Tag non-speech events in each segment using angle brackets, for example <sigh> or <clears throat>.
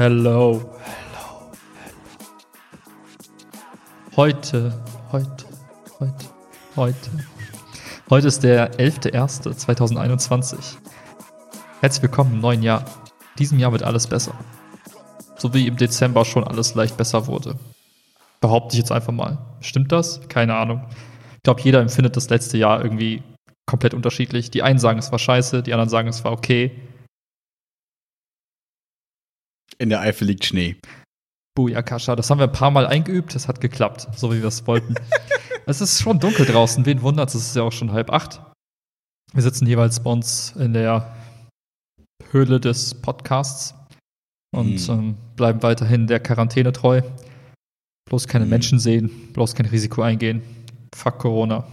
Hello, hello, Heute, heute, heute, heute. Heute ist der 11.01.2021. Herzlich willkommen im neuen Jahr. In diesem Jahr wird alles besser. So wie im Dezember schon alles leicht besser wurde. Behaupte ich jetzt einfach mal. Stimmt das? Keine Ahnung. Ich glaube, jeder empfindet das letzte Jahr irgendwie komplett unterschiedlich. Die einen sagen, es war scheiße, die anderen sagen, es war okay. In der Eifel liegt Schnee. Booyakasha, das haben wir ein paar Mal eingeübt, es hat geklappt, so wie wir es wollten. <laughs> es ist schon dunkel draußen, wen wundert es, ist ja auch schon halb acht. Wir sitzen jeweils bei uns in der Höhle des Podcasts und hm. ähm, bleiben weiterhin der Quarantäne treu. Bloß keine hm. Menschen sehen, bloß kein Risiko eingehen. Fuck Corona.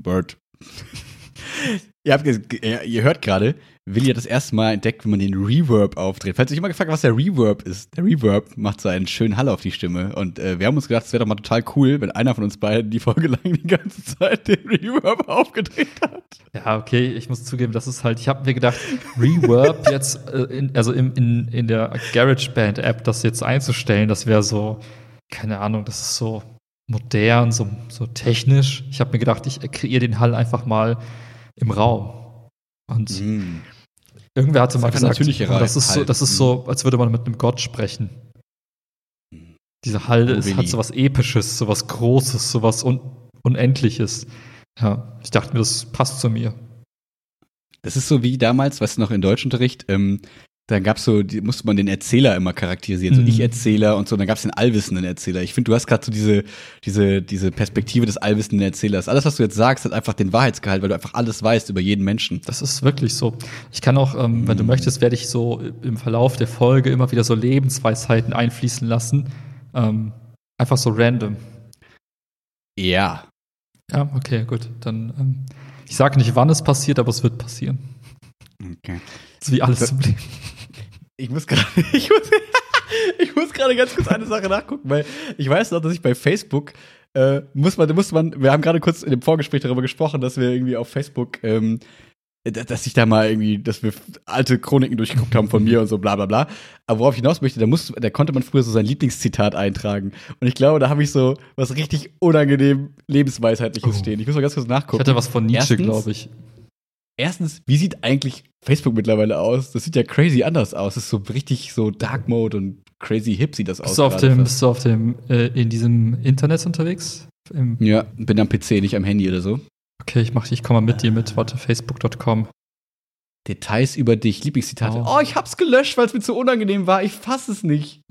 Bird. <laughs> ihr, habt, ihr hört gerade, Willi hat das erste Mal entdeckt, wie man den Reverb aufdreht. Falls ihr euch immer gefragt was der Reverb ist, der Reverb macht so einen schönen Hall auf die Stimme. Und äh, wir haben uns gedacht, es wäre doch mal total cool, wenn einer von uns beiden die Folge <laughs> lang die ganze Zeit den Reverb aufgedreht hat. Ja, okay, ich muss zugeben, das ist halt, ich habe mir gedacht, Reverb <laughs> jetzt, äh, in, also in, in, in der GarageBand-App, das jetzt einzustellen, das wäre so, keine Ahnung, das ist so modern, so, so technisch. Ich habe mir gedacht, ich kreiere den Hall einfach mal im Raum. Und mm. irgendwer hatte mal gesagt, oh, das ist, so, das ist so, als würde man mit einem Gott sprechen. Diese Hall oh, ist, hat so was Episches, so was Großes, so was Un Unendliches. Ja, ich dachte mir, das passt zu mir. Das ist so wie damals, weißt du noch, in Deutschunterricht, ähm, da gab's so, die, musste man den Erzähler immer charakterisieren, so mhm. Ich-Erzähler und so, und dann gab's den allwissenden Erzähler. Ich finde, du hast gerade so diese, diese, diese Perspektive des allwissenden Erzählers. Alles, was du jetzt sagst, hat einfach den Wahrheitsgehalt, weil du einfach alles weißt über jeden Menschen. Das ist wirklich so. Ich kann auch, ähm, mhm. wenn du mhm. möchtest, werde ich so im Verlauf der Folge immer wieder so Lebensweisheiten einfließen lassen. Ähm, einfach so random. Ja. Ja, okay, gut. Dann, ähm, ich sage nicht, wann es passiert, aber es wird passieren. Okay. Das ist wie alles im Leben. Ich muss gerade, <laughs> ich muss, <laughs> ich muss gerade ganz kurz eine Sache nachgucken, weil ich weiß noch, dass ich bei Facebook äh, muss man, muss man, wir haben gerade kurz in dem Vorgespräch darüber gesprochen, dass wir irgendwie auf Facebook, ähm, dass ich da mal irgendwie, dass wir alte Chroniken durchgeguckt haben von mir und so bla bla bla. Aber worauf ich hinaus möchte, da, muss, da konnte man früher so sein Lieblingszitat eintragen. Und ich glaube, da habe ich so was richtig unangenehm Lebensweisheitliches oh. stehen. Ich muss mal ganz kurz nachgucken. Ich hatte was von Nietzsche, glaube ich erstens, wie sieht eigentlich Facebook mittlerweile aus? Das sieht ja crazy anders aus. Das ist so richtig so Dark Mode und crazy hip sieht das bist aus. Du auf dem, bist du auf dem, äh, in diesem Internet unterwegs? Im ja, bin am PC, nicht am Handy oder so. Okay, ich mach, ich komme mal mit dir mit. Warte, facebook.com. Details über dich, Lieblingszitate. Oh, oh ich hab's gelöscht, weil es mir zu unangenehm war. Ich fass es nicht.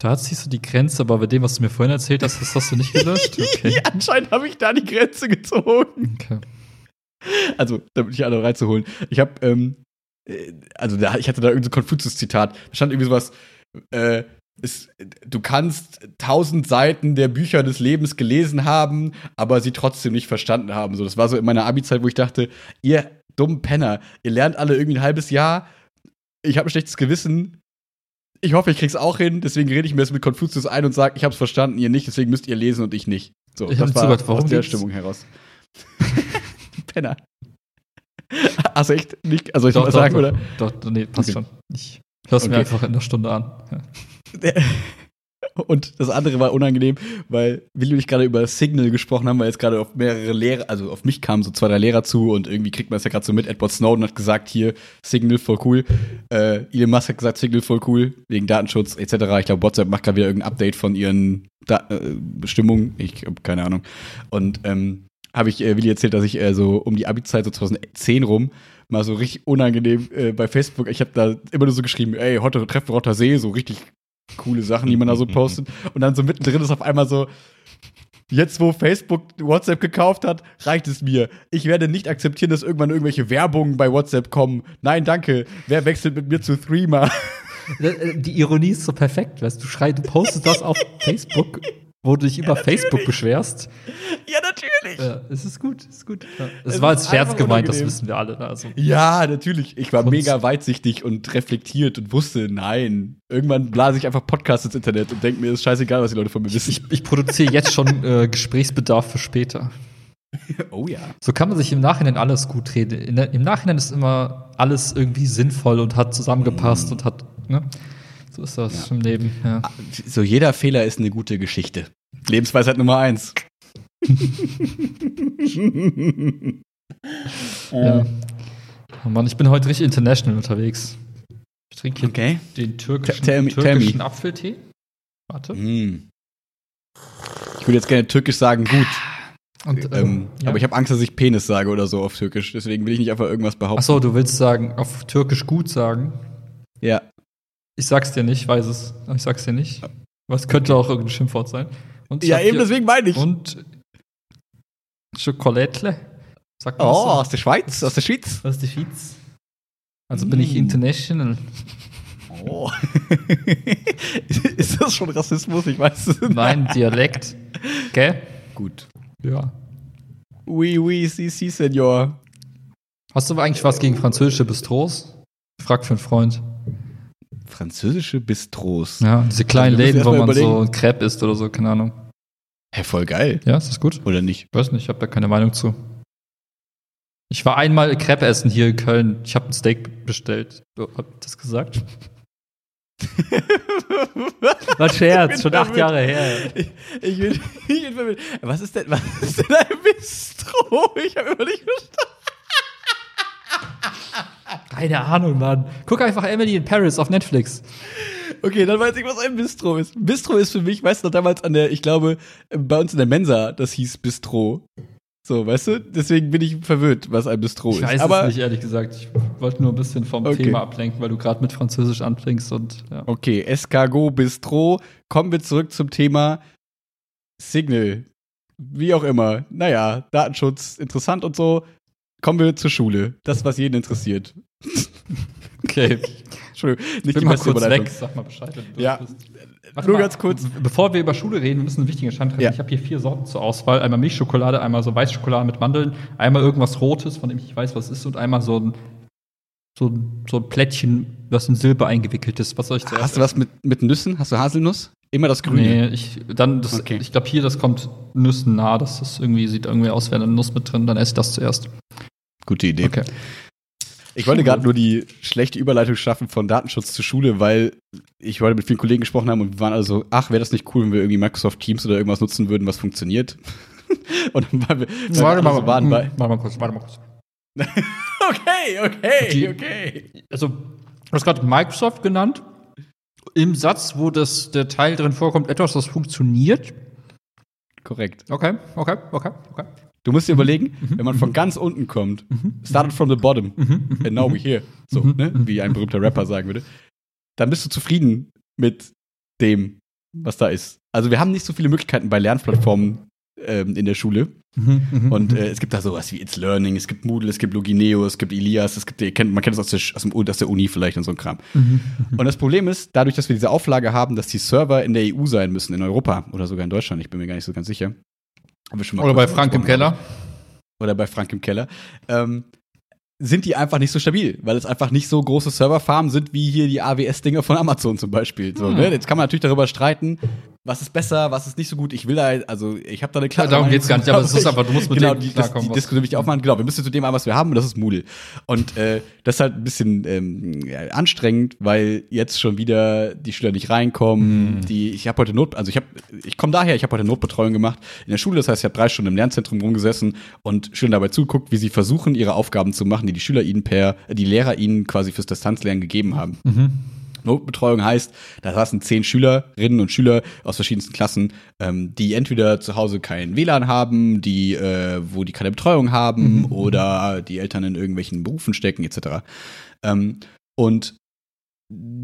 Da ziehst du die Grenze, aber bei dem, was du mir vorhin erzählt hast, das hast du nicht gelöscht. <laughs> Okay. Anscheinend habe ich da die Grenze gezogen. Okay. Also, damit ich alle reinzuholen. Ich habe, ähm, äh, also da, ich hatte da irgendein so Konfuzius-Zitat. Da stand irgendwie sowas, äh, ist, du kannst tausend Seiten der Bücher des Lebens gelesen haben, aber sie trotzdem nicht verstanden haben. So, das war so in meiner Abi-Zeit, wo ich dachte, ihr dummen Penner, ihr lernt alle irgendwie ein halbes Jahr. Ich habe ein schlechtes Gewissen. Ich hoffe, ich krieg's auch hin. Deswegen rede ich mir jetzt mit Konfuzius ein und sage, ich hab's verstanden, ihr nicht. Deswegen müsst ihr lesen und ich nicht. So, ich das war zugehört, aus der Stimmung heraus. <laughs> Penner. Also echt nicht, also ich doch, mal sagen, doch, oder? Doch, doch, nee, passt okay. schon. Ich hör's okay. mir einfach in der Stunde an. Ja. <laughs> Und das andere war unangenehm, weil Willi und ich gerade über Signal gesprochen haben, weil jetzt gerade auf mehrere Lehrer, also auf mich kamen so zwei, drei Lehrer zu und irgendwie kriegt man es ja gerade so mit. Edward Snowden hat gesagt, hier, Signal voll cool. Äh, Elon Musk hat gesagt, Signal voll cool, wegen Datenschutz etc. Ich glaube, WhatsApp macht gerade wieder irgendein Update von ihren da äh, Bestimmungen. Ich habe keine Ahnung. Und ähm, habe ich äh, Willi erzählt, dass ich äh, so um die Abi-Zeit, so 2010 rum, mal so richtig unangenehm äh, bei Facebook, ich habe da immer nur so geschrieben, ey, heute treffen Rotter See, so richtig coole Sachen, die man da so <laughs> postet. Und dann so mittendrin ist auf einmal so, jetzt wo Facebook WhatsApp gekauft hat, reicht es mir. Ich werde nicht akzeptieren, dass irgendwann irgendwelche Werbungen bei WhatsApp kommen. Nein, danke. Wer wechselt mit mir zu Threema? <laughs> Äh, die Ironie ist so perfekt, weißt du, schrei, du postest das auf <laughs> Facebook wo du dich über natürlich. Facebook beschwerst. <laughs> Ja, natürlich. Ja, es ist gut, es ist gut. Ja. Es, es war als Scherz gemeint, unangenehm. das wissen wir alle. Also. Ja, natürlich. Ich war Kunst. mega weitsichtig und reflektiert und wusste, nein. Irgendwann blase ich einfach Podcasts ins Internet und denke mir, ist scheißegal, was die Leute von mir wissen. Ich, ich produziere jetzt schon <laughs> äh, Gesprächsbedarf für später. Oh ja. So kann man sich im Nachhinein alles gut reden. In der, Im Nachhinein ist immer alles irgendwie sinnvoll und hat zusammengepasst Mm. und hat, ne? So ist das Ja. im Leben, ja. So jeder Fehler ist eine gute Geschichte. Lebensweisheit Nummer eins. <laughs> ja. Oh Mann, ich bin heute richtig international unterwegs. Ich trinke hier Okay. den türkischen, Tell me- türkischen Apfeltee. Warte. Mm. Ich würde jetzt gerne türkisch sagen, gut. Und, Ähm, ja. Aber ich habe Angst, dass ich Penis sage oder so auf türkisch. Deswegen will ich nicht einfach irgendwas behaupten. Achso, du willst sagen, auf Türkisch gut sagen. Ja. Ich sag's dir nicht, weiß es. Ich sag's dir nicht. Was könnte auch irgendein Schimpfwort sein. Und Ja, eben deswegen meine ich. Und Schokolatle. Sagt man oh, so? aus der Schweiz, aus der Schweiz. Ist die Schweiz? Also bin ich Mm. international. Oh. <laughs> ist das schon Rassismus? Ich weiß es nicht. Nein, Dialekt. Gell? Gut. Ja. Oui, oui, si, si, Senor. Hast du eigentlich was gegen französische Bistros? Frag für einen Freund. Französische Bistros. Ja, diese kleinen Also müssen Läden, wo man so überlegen. ein Crepe isst oder so, keine Ahnung. Hä, voll geil. Ja, ist das gut? Oder nicht? Weiß nicht, ich habe da keine Meinung zu. Ich war einmal Crepe essen hier in Köln. Ich habe ein Steak bestellt. Oh, hab ich das gesagt? <laughs> War Scherz, schon acht Jahre her. Ich, ich, bin, <laughs> ich bin verwirrt. Was ist denn, was ist denn ein Bistro? Ich habe immer nicht verstanden. Keine Ahnung, Mann. Guck einfach Emily in Paris auf Netflix. Okay, dann weiß ich, was ein Bistro ist. Bistro ist für mich, weißt du, noch damals an der, ich glaube, bei uns in der Mensa, das hieß Bistro. So, weißt du? Deswegen bin ich verwirrt, was ein Bistro Ich ist. weiß Aber es nicht, ehrlich gesagt. Ich wollte nur ein bisschen vom Okay. Thema ablenken, weil du gerade mit Französisch anfängst und ja. Okay, Escargot Bistro. Kommen wir zurück zum Thema Signal. Wie auch immer. Naja, Datenschutz, interessant und so. Kommen wir zur Schule. Das, was jeden interessiert. <laughs> Okay. Entschuldigung, Ich nicht bin die mal kurz weg. Sag mal Bescheid. Ja. bist. Nur mal, ganz kurz. Bevor wir über Schule reden, wir müssen einen wichtigen Entscheid treffen. Ja. Ich habe hier vier Sorten zur Auswahl. Einmal Milchschokolade, einmal so Weißschokolade mit Mandeln, einmal irgendwas Rotes, von dem ich nicht weiß, was es ist, und einmal so ein, so ein, so ein Plättchen, das in Silber eingewickelt ist. Was soll ich zuerst? Hast du was mit, mit Nüssen? Hast du Haselnuss? Immer das Grüne. Nee, ich, dann das, Okay. ich glaube hier, das kommt Nüssen nah. Das ist irgendwie, sieht irgendwie aus, wäre eine Nuss mit drin, dann esse ich das zuerst. Gute Idee. Okay. Ich wollte gerade nur die schlechte Überleitung schaffen von Datenschutz zur Schule, weil ich heute mit vielen Kollegen gesprochen habe und wir waren also, ach, wäre das nicht cool, wenn wir irgendwie Microsoft Teams oder irgendwas nutzen würden, was funktioniert. <laughs> und dann waren wir, wir alle so waren bei, warte mal kurz, warte mal kurz. <laughs> okay, okay, Die- okay. Also, du hast gerade Microsoft genannt. Im Satz, wo das, der Teil drin vorkommt, etwas, das funktioniert. Korrekt. Okay, okay, okay, okay. Du musst dir überlegen, wenn man von ganz unten kommt, started from the bottom, and now we're here, so, ne, wie ein berühmter Rapper sagen würde, dann bist du zufrieden mit dem, was da ist. Also wir haben nicht so viele Möglichkeiten bei Lernplattformen ähm, in der Schule. Mhm, Und äh, es gibt da sowas wie It's Learning, es gibt Moodle, es gibt Logineo, es gibt Elias, es gibt, ihr kennt, man kennt das aus der, aus, dem, aus der Uni vielleicht und so ein Kram. Mhm. Und das Problem ist, dadurch, dass wir diese Auflage haben, dass die Server in der EU sein müssen, in Europa oder sogar in Deutschland, ich bin mir gar nicht so ganz sicher. Haben wir schon mal Oder bei Frank im Keller. oder bei Frank im Keller, ähm, sind die einfach nicht so stabil, weil es einfach nicht so große Serverfarmen sind wie hier die AWS-Dinger von Amazon zum Beispiel. So, Hm. ne? Jetzt kann man natürlich darüber streiten, was ist besser, was ist nicht so gut. Ich will da, also ich habe da eine klare darum Meinung geht's gar nicht, aber es ist <laughs> einfach, du musst mit genau, dem die, das, die Diskussion will ich aufmachen. Genau, wir müssen zu dem haben, was wir haben, und das ist Moodle. Und äh, das ist halt ein bisschen ähm, ja, anstrengend, weil jetzt schon wieder die Schüler nicht reinkommen. Hm. Die, ich habe heute Not, also ich habe, ich komme daher, ich habe heute Notbetreuung gemacht in der Schule. Das heißt, ich habe drei Stunden im Lernzentrum rumgesessen und Schülern dabei zuguckt, wie sie versuchen, ihre Aufgaben zu machen, die die Schüler ihnen per, die Lehrer ihnen quasi fürs Distanzlernen gegeben haben. Notbetreuung heißt, da saßen zehn Schülerinnen und Schüler aus verschiedensten Klassen, ähm, die entweder zu Hause kein WLAN haben, die, äh, wo die keine Betreuung haben oder die Eltern in irgendwelchen Berufen stecken, etc. Ähm, und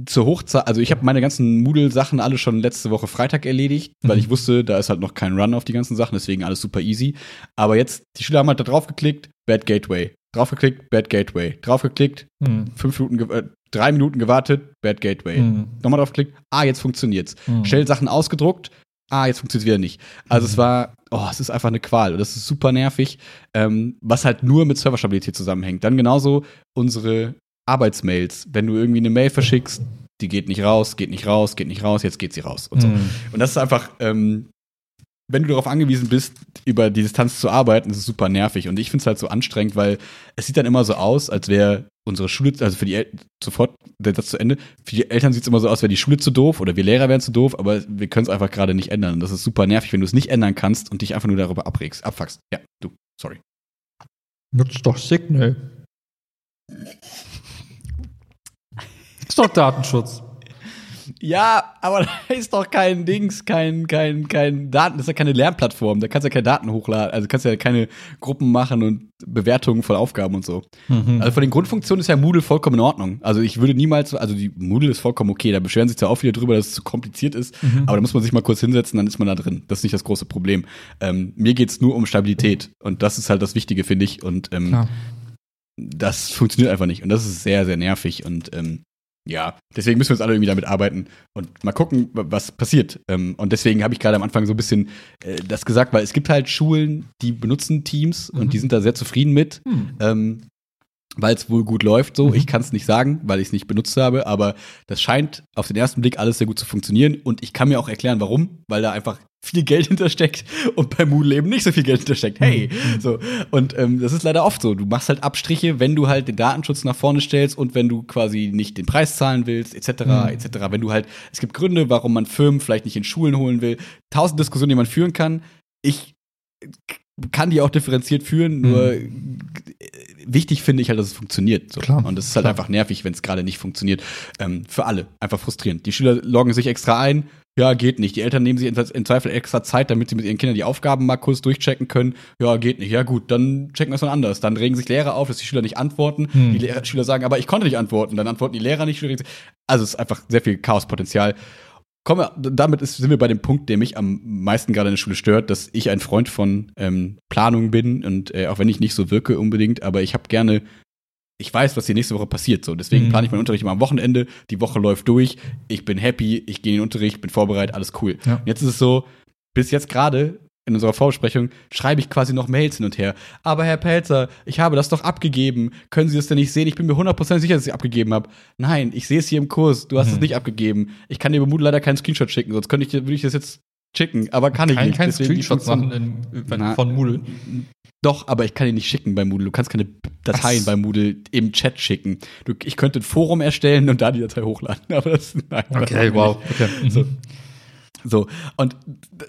zur Hochzeit, also ich habe meine ganzen Moodle-Sachen alle schon letzte Woche Freitag erledigt, weil ich wusste, da ist halt noch kein Run auf die ganzen Sachen, deswegen alles super easy. Aber jetzt, die Schüler haben halt da drauf geklickt, Bad Gateway. Draufgeklickt, Bad Gateway. Draufgeklickt, Hm. fünf Minuten, äh, drei Minuten gewartet, Bad Gateway. Hm. Nochmal draufgeklickt, ah, jetzt funktioniert's. Hm. Schnell Sachen ausgedruckt, ah, jetzt funktioniert's wieder nicht. Also es war, oh, es ist einfach eine Qual. Und das ist super nervig, ähm, was halt nur mit Serverstabilität zusammenhängt. Dann genauso unsere Arbeitsmails. Wenn du irgendwie eine Mail verschickst, die geht nicht raus, geht nicht raus, geht nicht raus, jetzt geht sie raus und so. Hm. Und das ist einfach, ähm, wenn du darauf angewiesen bist, über die Distanz zu arbeiten, ist es super nervig. Und ich finde es halt so anstrengend, weil es sieht dann immer so aus, als wäre unsere Schule, also für die Eltern, sofort der Satz zu Ende, für die Eltern sieht es immer so aus, wäre die Schule zu doof oder wir Lehrer wären zu doof, aber wir können es einfach gerade nicht ändern. Und das ist super nervig, wenn du es nicht ändern kannst und dich einfach nur darüber abregst, abfuckst. Ja, du, sorry. Nutzt doch Signal. Ist doch Datenschutz. Ja, aber <laughs> da ist doch kein Dings, kein, kein, kein Daten, das ist ja keine Lernplattform, da kannst du ja keine Daten hochladen, also kannst du ja keine Gruppen machen und Bewertungen von Aufgaben und so. Mhm. Also von den Grundfunktionen ist ja Moodle vollkommen in Ordnung. Also ich würde niemals, also die Moodle ist vollkommen okay, da beschweren sich zwar auch viele drüber, dass es zu kompliziert ist, mhm. aber da muss man sich mal kurz hinsetzen, dann ist man da drin. Das ist nicht das große Problem. Ähm, mir geht's nur um Stabilität und das ist halt das Wichtige, finde ich. Und ähm, das funktioniert einfach nicht und das ist sehr, sehr nervig und ähm, ja, deswegen müssen wir jetzt alle irgendwie damit arbeiten und mal gucken, was passiert. Ähm, und deswegen habe ich gerade am Anfang so ein bisschen äh, das gesagt, weil es gibt halt Schulen, die benutzen Teams mhm. und die sind da sehr zufrieden mit. Mhm. Weil es wohl gut läuft so. Mhm. Ich kann es nicht sagen, weil ich es nicht benutzt habe, aber das scheint auf den ersten Blick alles sehr gut zu funktionieren und ich kann mir auch erklären, warum, weil da einfach viel Geld <laughs> hintersteckt und bei Moodle eben nicht so viel Geld hintersteckt. Hey, mhm. so. Und ähm, das ist leider oft so. Du machst halt Abstriche, wenn du halt den Datenschutz nach vorne stellst und wenn du quasi nicht den Preis zahlen willst, etc., mhm. etc. Wenn du halt, es gibt Gründe, warum man Firmen vielleicht nicht in Schulen holen will. Tausend Diskussionen, die man führen kann. Ich kann die auch differenziert führen, nur mhm. Wichtig finde ich halt, dass es funktioniert. So. Klar, und es ist halt klar. einfach nervig, wenn es gerade nicht funktioniert. Ähm, für alle. Einfach frustrierend. Die Schüler loggen sich extra ein, ja, geht nicht. Die Eltern nehmen sich im Zweifel extra Zeit, damit sie mit ihren Kindern die Aufgaben mal kurz durchchecken können. Ja, geht nicht. Ja, gut, dann checken wir es mal anders. Dann regen sich Lehrer auf, dass die Schüler nicht antworten. Hm. Die Lehrer, Schüler sagen, aber ich konnte nicht antworten. Dann antworten die Lehrer nicht. Also es ist einfach sehr viel Chaospotenzial. Wir, damit ist, sind wir bei dem Punkt, der mich am meisten gerade in der Schule stört, dass ich ein Freund von ähm, Planung bin und äh, auch wenn ich nicht so wirke unbedingt, aber ich habe gerne ich weiß, was die nächste Woche passiert. So, deswegen mhm. plane ich meinen Unterricht immer am Wochenende. Die Woche läuft durch. Ich bin happy. Ich gehe in den Unterricht, bin vorbereitet, alles cool. Ja. jetzt ist es so, bis jetzt gerade in unserer Vorbesprechung schreibe ich quasi noch Mails hin und her. Aber Herr Pelzer, ich habe das doch abgegeben. Können Sie das denn nicht sehen? Ich bin mir 100% sicher, dass ich abgegeben habe. Nein, ich sehe es hier im Kurs. Du hast mhm. es nicht abgegeben. Ich kann dir über Moodle leider keinen Screenshot schicken, sonst könnte ich, würde ich das jetzt schicken, aber kann kein, ich nicht. Kein Screenshot machen in, in, von Moodle. Doch, aber ich kann ihn nicht schicken bei Moodle. Du kannst keine Dateien Was? bei Moodle im Chat schicken. Du, ich könnte ein Forum erstellen und da die Datei hochladen. <laughs> Aber das, nein, okay, wow. Okay. So. So, und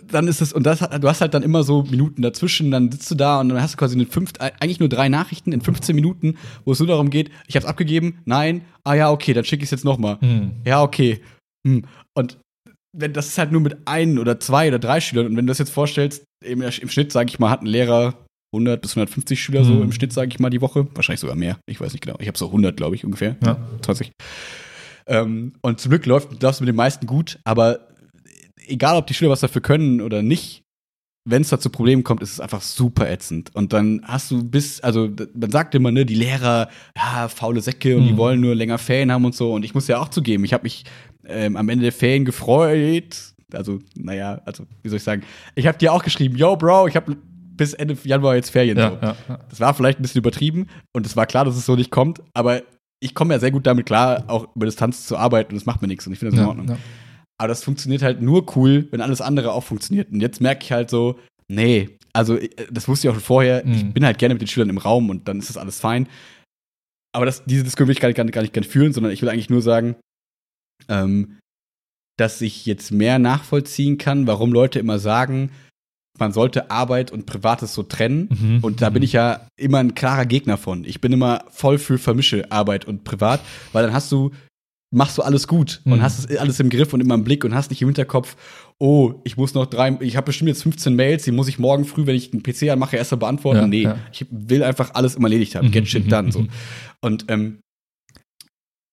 dann ist es, und das, du hast halt dann immer so Minuten dazwischen, dann sitzt du da und dann hast du quasi eine fünf, eigentlich nur drei Nachrichten in 15 Minuten, wo es nur darum geht, ich hab's abgegeben, nein, ah ja, okay, dann schicke ich es jetzt nochmal. Mhm. Ja, okay. Hm. Und wenn das ist halt nur mit ein oder zwei oder drei Schülern, und wenn du das jetzt vorstellst, im, im Schnitt, sage ich mal, hat ein Lehrer 100 bis 150 Schüler mhm. so im Schnitt, sage ich mal, die Woche. Wahrscheinlich sogar mehr. Ich weiß nicht genau. Ich habe so 100, glaube ich, ungefähr. Ja. 20. Ähm, und zum Glück läuft das mit den meisten gut, aber egal, ob die Schüler was dafür können oder nicht, wenn es da zu Problemen kommt, ist es einfach super ätzend. Und dann hast du bis, also man sagt immer, ne, die Lehrer, ja, faule Säcke und mhm. die wollen nur länger Ferien haben und so. Und ich muss ja auch zugeben, ich habe mich ähm, am Ende der Ferien gefreut. Also, naja, also, wie soll ich sagen? Ich habe dir auch geschrieben, yo, Bro, ich habe bis Ende Januar jetzt Ferien. Ja, so. ja, ja. Das war vielleicht ein bisschen übertrieben und es war klar, dass es so nicht kommt, aber ich komme ja sehr gut damit klar, auch über Distanz zu arbeiten und das macht mir nichts und ich finde das in Ordnung. Aber das funktioniert halt nur cool, wenn alles andere auch funktioniert. Und jetzt merke ich halt so, nee, also äh, das wusste ich auch schon vorher, mhm. ich bin halt gerne mit den Schülern im Raum und dann ist das alles fein. Aber das, diese Diskussion will ich gar nicht, gar, nicht, gar nicht führen, sondern ich will eigentlich nur sagen, ähm, dass ich jetzt mehr nachvollziehen kann, warum Leute immer sagen, man sollte Arbeit und Privates so trennen. Mhm. Und da bin ich ja immer ein klarer Gegner von. Ich bin immer voll für Vermische Arbeit und Privat, weil dann hast du, machst du alles gut mhm. und hast es alles im Griff und immer im Blick und hast nicht im Hinterkopf, oh, ich muss noch drei, ich habe bestimmt jetzt 15 Mails, die muss ich morgen früh, wenn ich einen PC anmache, erst mal beantworten. Ja, nee, ja. ich will einfach alles immer erledigt haben. Mhm. Get shit done. So. Und ähm,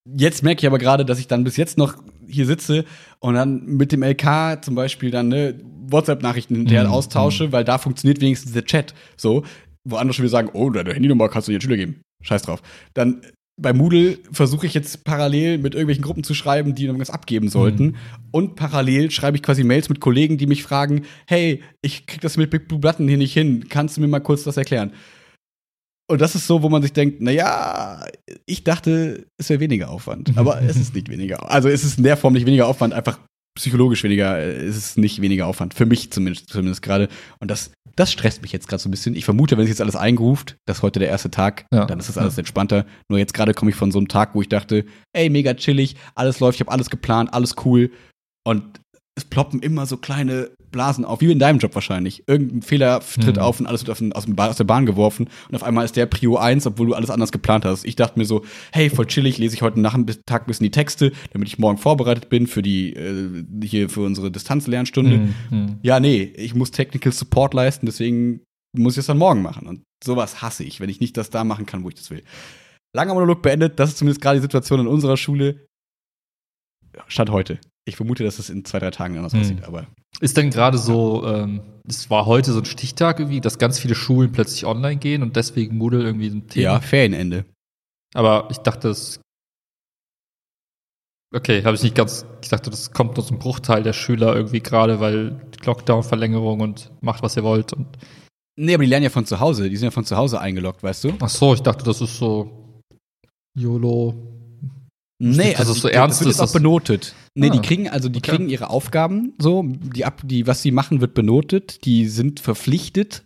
jetzt merke ich aber gerade, dass ich dann bis jetzt noch hier sitze und dann mit dem LK zum Beispiel dann ne, WhatsApp-Nachrichten hinterher mhm. austausche, weil da funktioniert wenigstens der Chat. So, wo andere schon wieder sagen, oh, deine Handynummer kannst du dir Schüler geben. Scheiß drauf. Dann bei Moodle versuche ich jetzt parallel mit irgendwelchen Gruppen zu schreiben, die irgendwas abgeben sollten. Mhm. Und parallel schreibe ich quasi Mails mit Kollegen, die mich fragen, hey, ich krieg das mit Big Blue Button hier nicht hin. Kannst du mir mal kurz das erklären? Und das ist so, wo man sich denkt, naja, ich dachte, es wäre weniger Aufwand. Aber es ist nicht weniger. Also es ist in der Form nicht weniger Aufwand, einfach psychologisch weniger, äh, ist es nicht weniger Aufwand. Für mich zumindest, zumindest gerade. Und das, das stresst mich jetzt gerade so ein bisschen. Ich vermute, wenn sich jetzt alles eingeruft, das ist heute der erste Tag, Ja. dann ist das alles entspannter. Nur jetzt gerade komme ich von so einem Tag, wo ich dachte, ey, mega chillig, alles läuft, ich habe alles geplant, alles cool. Und es ploppen immer so kleine Blasen auf, wie in deinem Job wahrscheinlich. Irgendein Fehler tritt Mhm. auf und alles wird den, aus, aus der Bahn geworfen und auf einmal ist der Prio 1, obwohl du alles anders geplant hast. Ich dachte mir so, hey, voll chillig, lese ich heute Nachmittag ein bisschen die Texte, damit ich morgen vorbereitet bin für die, äh, hier für unsere Distanzlernstunde. Hm, hm. Ja, nee, ich muss Technical Support leisten, deswegen muss ich es dann morgen machen. Und sowas hasse ich, wenn ich nicht das da machen kann, wo ich das will. Langer Monolog beendet, das ist zumindest gerade die Situation in unserer Schule. Stand heute. Ich vermute, dass es in zwei, drei Tagen anders Hm. aussieht, aber Ist denn gerade so, ähm, es war heute so ein Stichtag irgendwie, dass ganz viele Schulen plötzlich online gehen und deswegen Moodle irgendwie ein Thema. ja, Ferienende. Aber ich dachte, es. Okay, habe ich nicht ganz. Ich dachte, das kommt nur zum Bruchteil der Schüler irgendwie gerade, weil Lockdown-Verlängerung und macht, was ihr wollt. Und Nee, aber die lernen ja von zu Hause. Die sind ja von zu Hause eingeloggt, weißt du? ach so, ich dachte, das ist so YOLO. Nee, es so die- ernst das wird ist, auch benotet. Nee, Ah, die kriegen, also die okay. kriegen ihre Aufgaben so, die ab, die, was sie machen, wird benotet. Die sind verpflichtet,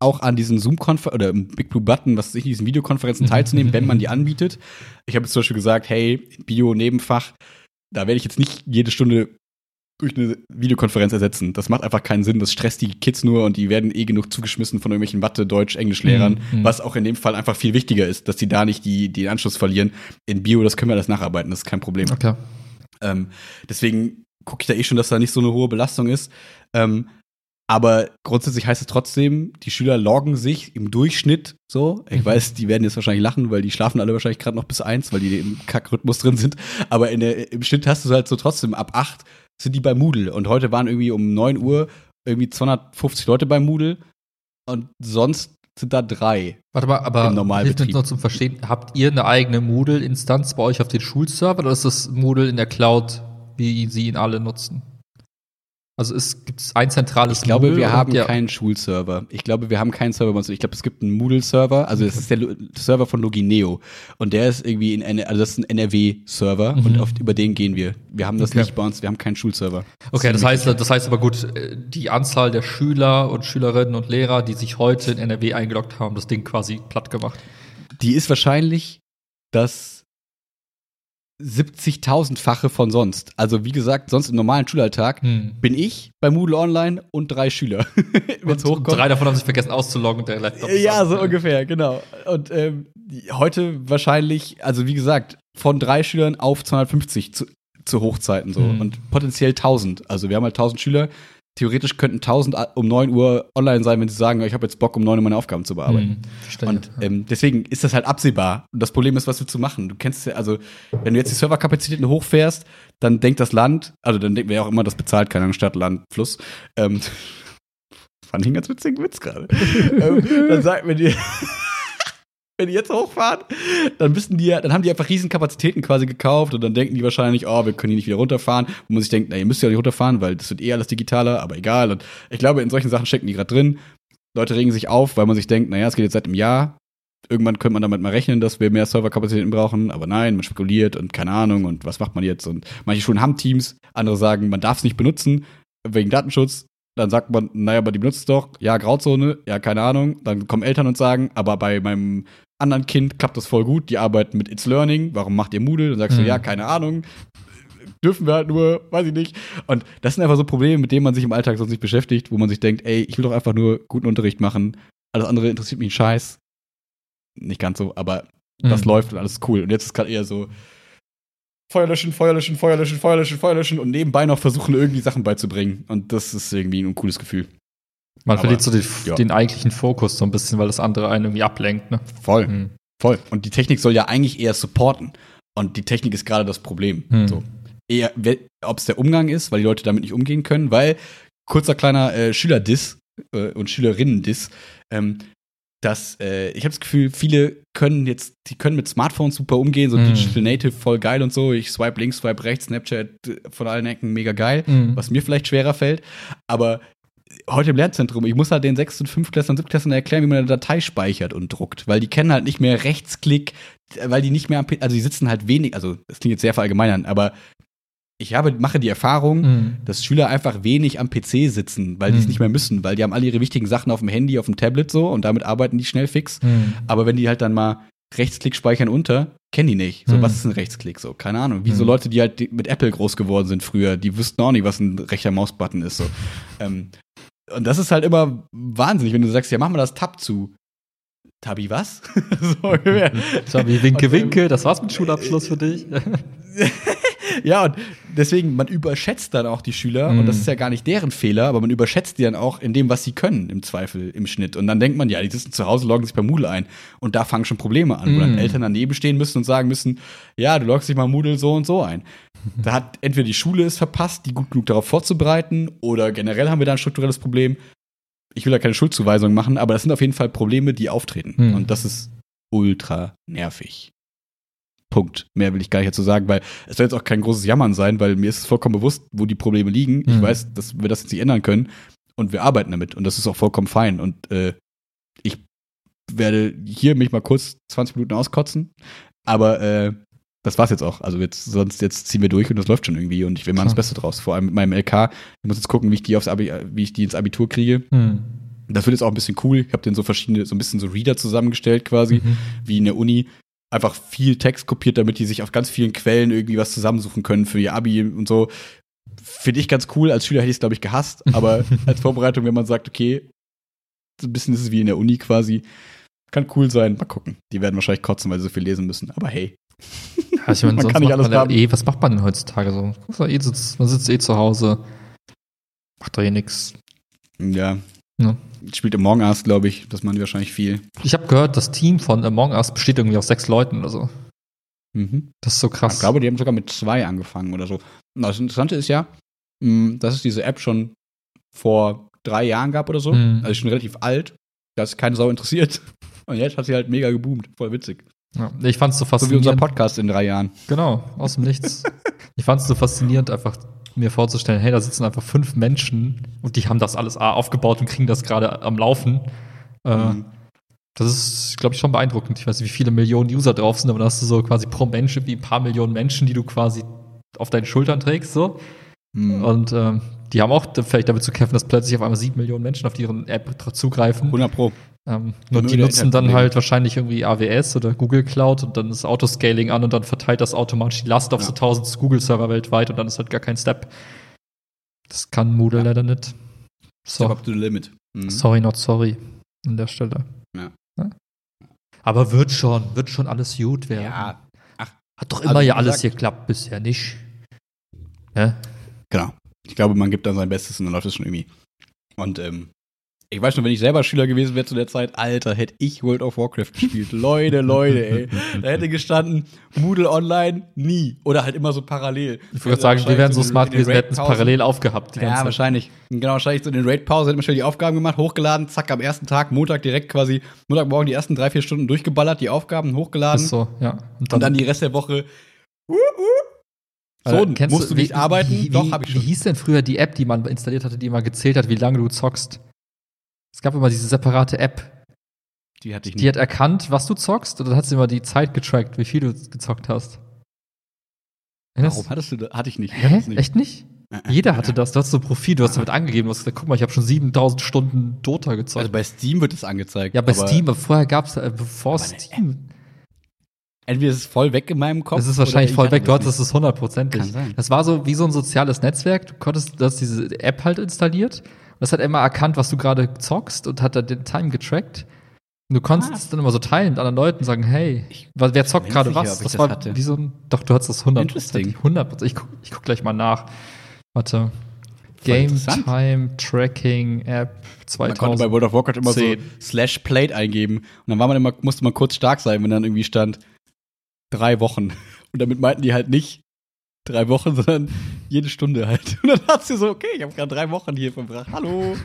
auch an diesen Zoom-Konfer oder Big Blue Button, was weiß ich, diesen Videokonferenzen <laughs> teilzunehmen, wenn man die anbietet. Ich habe jetzt zum Beispiel gesagt, hey, Bio-Nebenfach, da werde ich jetzt nicht jede Stunde durch eine Videokonferenz ersetzen. Das macht einfach keinen Sinn. Das stresst die Kids nur und die werden eh genug zugeschmissen von irgendwelchen Mathe, Deutsch, Englischlehrern, Mhm. was auch in dem Fall einfach viel wichtiger ist, dass die da nicht die, den Anschluss verlieren. In Bio, das können wir alles nacharbeiten, das ist kein Problem. Okay. Ähm, deswegen gucke ich da eh schon, dass da nicht so eine hohe Belastung ist. Ähm, aber grundsätzlich heißt es trotzdem, die Schüler loggen sich im Durchschnitt so. Ich Mhm. weiß, die werden jetzt wahrscheinlich lachen, weil die schlafen alle wahrscheinlich gerade noch bis eins, weil die im Kackrhythmus drin sind. Aber in der, im Schnitt hast du halt so trotzdem ab acht sind die bei Moodle. Und heute waren irgendwie um 9 Uhr irgendwie 250 Leute bei Moodle. Und sonst sind da drei. Warte mal, aber hilft mir noch zum Verstehen, habt ihr eine eigene Moodle-Instanz bei euch auf den Schulserver oder ist das Moodle in der Cloud, wie sie ihn alle nutzen? Also es gibt ein zentrales Ich glaube, Moodle wir haben ja- keinen Schulserver. Ich glaube, wir haben keinen Server bei uns. Ich glaube, es gibt einen Moodle-Server. Also, das ist der Lo- Server von Logineo. Und der ist irgendwie in, N- also, das ist ein NRW-Server. Mhm. Und auf, über den gehen wir. Wir haben das Okay. nicht bei uns. Wir haben keinen Schulserver. Okay, das heißt, das heißt aber gut, äh, die Anzahl der Schüler und Schülerinnen und Lehrer, die sich heute in NRW eingeloggt haben, das Ding quasi platt gemacht. Die ist wahrscheinlich das 70.000-fache von sonst. Also, wie gesagt, sonst im normalen Schulalltag Hm. bin ich bei Moodle Online und drei Schüler. <laughs> Wenn's Und hochkommt. drei davon haben sich vergessen auszuloggen und der Ja, so <laughs> ungefähr, genau. Und ähm, heute wahrscheinlich, also wie gesagt, von drei Schülern auf 250 zu, zu Hochzeiten so. Mhm. Und potenziell 1000. Also wir haben halt 1000 Schüler. Theoretisch könnten 1000 a- um 9 Uhr online sein, wenn sie sagen, ich habe jetzt Bock, um 9 Uhr meine Aufgaben zu bearbeiten. Hm. Und ähm, deswegen ist das halt absehbar. Und das Problem ist, was willst du machen? Du kennst ja, also, wenn du jetzt die Serverkapazitäten hochfährst, dann denkt das Land, also dann denkt wer auch immer das bezahlt, keine Ahnung, Stadt, Land, Fluss. Ähm, <laughs> fand ich einen ganz witzigen Witz gerade. <laughs> ähm, dann sagt, wenn die, wenn die jetzt hochfahren, dann müssen die ja, dann haben die einfach riesen Kapazitäten quasi gekauft und dann denken die wahrscheinlich, oh, wir können die nicht wieder runterfahren. Wo man sich denkt, na, ihr müsst ja nicht runterfahren, weil das wird eh alles digitaler, aber egal. Und ich glaube, in solchen Sachen stecken die gerade drin. Leute regen sich auf, weil man sich denkt, naja, es geht jetzt seit einem Jahr. Irgendwann könnte man damit mal rechnen, dass wir mehr Serverkapazitäten brauchen, aber nein, man spekuliert und keine Ahnung und was macht man jetzt? Und manche Schulen haben Teams, andere sagen, man darf es nicht benutzen wegen Datenschutz. Dann sagt man, naja, aber die benutzt es doch. Ja, Grauzone, ja, keine Ahnung. Dann kommen Eltern und sagen, aber bei meinem anderen Kind klappt das voll gut, die arbeiten mit It's Learning, warum macht ihr Moodle? Dann sagst Mhm. du, ja, keine Ahnung. Dürfen wir halt nur, weiß ich nicht. Und das sind einfach so Probleme, mit denen man sich im Alltag sonst nicht beschäftigt, wo man sich denkt, ey, ich will doch einfach nur guten Unterricht machen. Alles andere interessiert mich einen Scheiß. Nicht ganz so, aber das Hm. läuft und alles ist cool. Und jetzt ist gerade eher so Feuer löschen, Feuer löschen, Feuer löschen, Feuer löschen, Feuer löschen und nebenbei noch versuchen, irgendwie Sachen beizubringen. Und das ist irgendwie ein cooles Gefühl. Man verliert so den, ja. den eigentlichen Fokus so ein bisschen, weil das andere einen irgendwie ablenkt. Ne? Voll. Hm. Voll. Und die Technik soll ja eigentlich eher supporten. Und die Technik ist gerade das Problem. Hm. So. Eher, ob es der Umgang ist, weil die Leute damit nicht umgehen können, weil kurzer kleiner äh, Schülerdiss äh, und Schülerinnen-Diss, ähm, dass äh, ich habe das Gefühl, viele können jetzt, die können mit Smartphones super umgehen, so Hm. Digital Native voll geil und so. Ich swipe links, swipe rechts, Snapchat äh, von allen Ecken mega geil, Hm. was mir vielleicht schwerer fällt. Aber heute im Lernzentrum, ich muss halt den 6. und 5. Klässlern, 7. Klässlern erklären, wie man eine Datei speichert und druckt, weil die kennen halt nicht mehr Rechtsklick, weil die nicht mehr am, P- also die sitzen halt wenig, also das klingt jetzt sehr verallgemeinern, aber ich habe, mache die Erfahrung, Mhm. dass Schüler einfach wenig am PC sitzen, weil die es Mhm. nicht mehr müssen, weil die haben alle ihre wichtigen Sachen auf dem Handy, auf dem Tablet so und damit arbeiten die schnell fix. Mhm. Aber wenn die halt dann mal Rechtsklick speichern unter, kennen die nicht. So, Mhm. was ist ein Rechtsklick? So, keine Ahnung. Wie so Mhm. Leute, die halt mit Apple groß geworden sind früher, die wüssten auch nicht, was ein rechter Mausbutton ist. So. <laughs> ähm, und das ist halt immer wahnsinnig, wenn du sagst, ja, mach mal das Tab zu. Tabi, was? <laughs> so, <laughs> ungefähr. Tabi, winke, winke, das war's mit Schulabschluss für dich. Ja, und deswegen, man überschätzt dann auch die Schüler, und das Mhm. ist ja gar nicht deren Fehler, aber man überschätzt die dann auch in dem, was sie können, im Zweifel, im Schnitt. Und dann denkt man, ja, die sitzen zu Hause, loggen sich bei Moodle ein. Und da fangen schon Probleme an, wo dann Mhm. Eltern daneben stehen müssen und sagen müssen, ja, du loggst dich mal Moodle so und so ein. <laughs> Da hat entweder die Schule es verpasst, die gut genug darauf vorzubereiten, oder generell haben wir da ein strukturelles Problem. Ich will da keine Schuldzuweisung machen, aber das sind auf jeden Fall Probleme, die auftreten. Mhm. Und das ist ultra nervig. Punkt. Mehr will ich gar nicht dazu sagen, weil es soll jetzt auch kein großes Jammern sein, weil mir ist es vollkommen bewusst, wo die Probleme liegen. Ich Mhm. weiß, dass wir das jetzt nicht ändern können und wir arbeiten damit und das ist auch vollkommen fein. Und äh, ich werde hier mich mal kurz 20 Minuten auskotzen, aber äh, das war's jetzt auch. Also jetzt, sonst jetzt ziehen wir durch und das läuft schon irgendwie und ich will mal das. Beste draus. Vor allem mit meinem LK. Ich muss jetzt gucken, wie ich die aufs Abi, wie ich die ins Abitur kriege. Mhm. Das wird jetzt auch ein bisschen cool. Ich habe den so verschiedene, so ein bisschen so Reader zusammengestellt quasi Mhm. wie in der Uni einfach viel Text kopiert, damit die sich auf ganz vielen Quellen irgendwie was zusammensuchen können für ihr Abi und so. Finde ich ganz cool. Als Schüler hätte ich es, glaube ich, gehasst. Aber <laughs> als Vorbereitung, wenn man sagt, okay, so ein bisschen ist es wie in der Uni quasi, kann cool sein. Mal gucken. Die werden wahrscheinlich kotzen, weil sie so viel lesen müssen. Aber hey. Ich <laughs> meine, Man sonst kann nicht alles man haben. eh, was macht man denn heutzutage so? Eh sitzt, man sitzt eh zu Hause, macht doch eh nix. Ja. Ja. Spielt Among Us, glaube ich. Das machen wahrscheinlich viel. Ich habe gehört, das Team von Among Us besteht irgendwie aus sechs Leuten oder so. Mhm. Das ist so krass. Ich glaube, die haben sogar mit zwei angefangen oder so. Das Interessante ist ja, mh, dass es diese App schon vor drei Jahren gab oder so. Mhm. Also schon relativ alt. Da ist keine Sau interessiert. Und jetzt hat sie halt mega geboomt. Voll witzig. ja. Ich fand's so So wie unser faszinierend. Podcast in drei Jahren. genau, aus dem Nichts. <laughs> ich fand's so faszinierend, einfach mir vorzustellen, hey, da sitzen einfach fünf Menschen und die haben das alles aufgebaut und kriegen das gerade am Laufen. Äh, Mhm. Das ist, glaube ich, schon beeindruckend. Ich weiß nicht, wie viele Millionen User drauf sind, aber da hast du so quasi pro Mensch wie ein paar Millionen Menschen, die du quasi auf deinen Schultern trägst, so. Mhm. Und ähm, die haben auch vielleicht damit zu kämpfen, dass plötzlich auf einmal sieben Millionen Menschen auf deren App zugreifen. 100 Pro. Ähm, nur die nutzen dann halt wahrscheinlich irgendwie AWS oder Google Cloud und dann ist Autoscaling an und dann verteilt das automatisch die Last auf Ja. so 1000 Google-Server weltweit und dann ist halt gar kein Step. Das kann Moodle Ja. leider nicht. Step So, up to the limit. Mhm. sorry, not sorry an der Stelle. Ja. Aber wird schon, wird schon alles gut werden. Ja, Hat doch Also, immer wie ja alles gesagt- geklappt, bisher nicht. Ne? genau. Ich glaube, man gibt dann sein Bestes und dann läuft es schon irgendwie. Und ähm, ich weiß schon, wenn ich selber Schüler gewesen wäre zu der Zeit, Alter, hätte ich World of Warcraft gespielt. Leute, Leute, ey. Da hätte gestanden, Moodle online, nie. Oder halt immer so parallel. Ich würde sagen, wir wären so smart gewesen, wir hätten es parallel aufgehabt. Ja, Zeit. wahrscheinlich. Genau, wahrscheinlich so in den Raid-Pause hätte man schnell die Aufgaben gemacht, hochgeladen, zack, am ersten Tag, Montag direkt quasi, Montagmorgen die ersten drei, vier Stunden durchgeballert, die Aufgaben hochgeladen. Ist so, ja. Und dann die Rest der Woche. Uh, uh. So, musst du nicht wie, arbeiten? Wie, Doch, wie, hab ich Wie schon. hieß denn früher die App, die man installiert hatte, die immer gezählt hat, wie lange du zockst? Es gab immer diese separate App, Die hatte ich die hat erkannt, was du zockst, und dann hat sie immer die Zeit getrackt, wie viel du gezockt hast. Erinnerst Warum hattest du das? Hatte ich nicht. Hä? Nicht. Echt nicht? Äh, äh. Jeder hatte das. Du hast so ein Profil, du hast damit angegeben, du hast gesagt, guck mal, ich habe schon 7000 Stunden Dota gezockt. Also bei Steam wird es angezeigt. ja, bei aber Steam, aber vorher gab es, äh, bevor Steam. Entweder ist es voll weg in meinem Kopf. Das ist wahrscheinlich ich voll weg. Du hattest es hundertprozentig. Das war so wie so ein soziales Netzwerk. Du konntest, du hast diese App halt installiert. Und das hat immer erkannt, was du gerade zockst und hat dann den Time getrackt. Und du konntest Ah. es dann immer so teilen mit anderen Leuten und sagen, hey, wer zockt gerade was? Das das war hatte. wie so ein, doch, du hattest das 100 Interesting. 100 Ich guck, ich guck gleich mal nach. Warte. Game. Time Tracking App Man konnte bei 2000. World of Warcraft immer so slash plate eingeben. Und dann war man immer, musste man kurz stark sein, wenn dann irgendwie stand drei Wochen. <laughs> Und damit meinten die halt nicht drei Wochen, sondern jede Stunde halt. Und dann hast du so, okay, ich habe gerade drei Wochen hier verbracht. Hallo.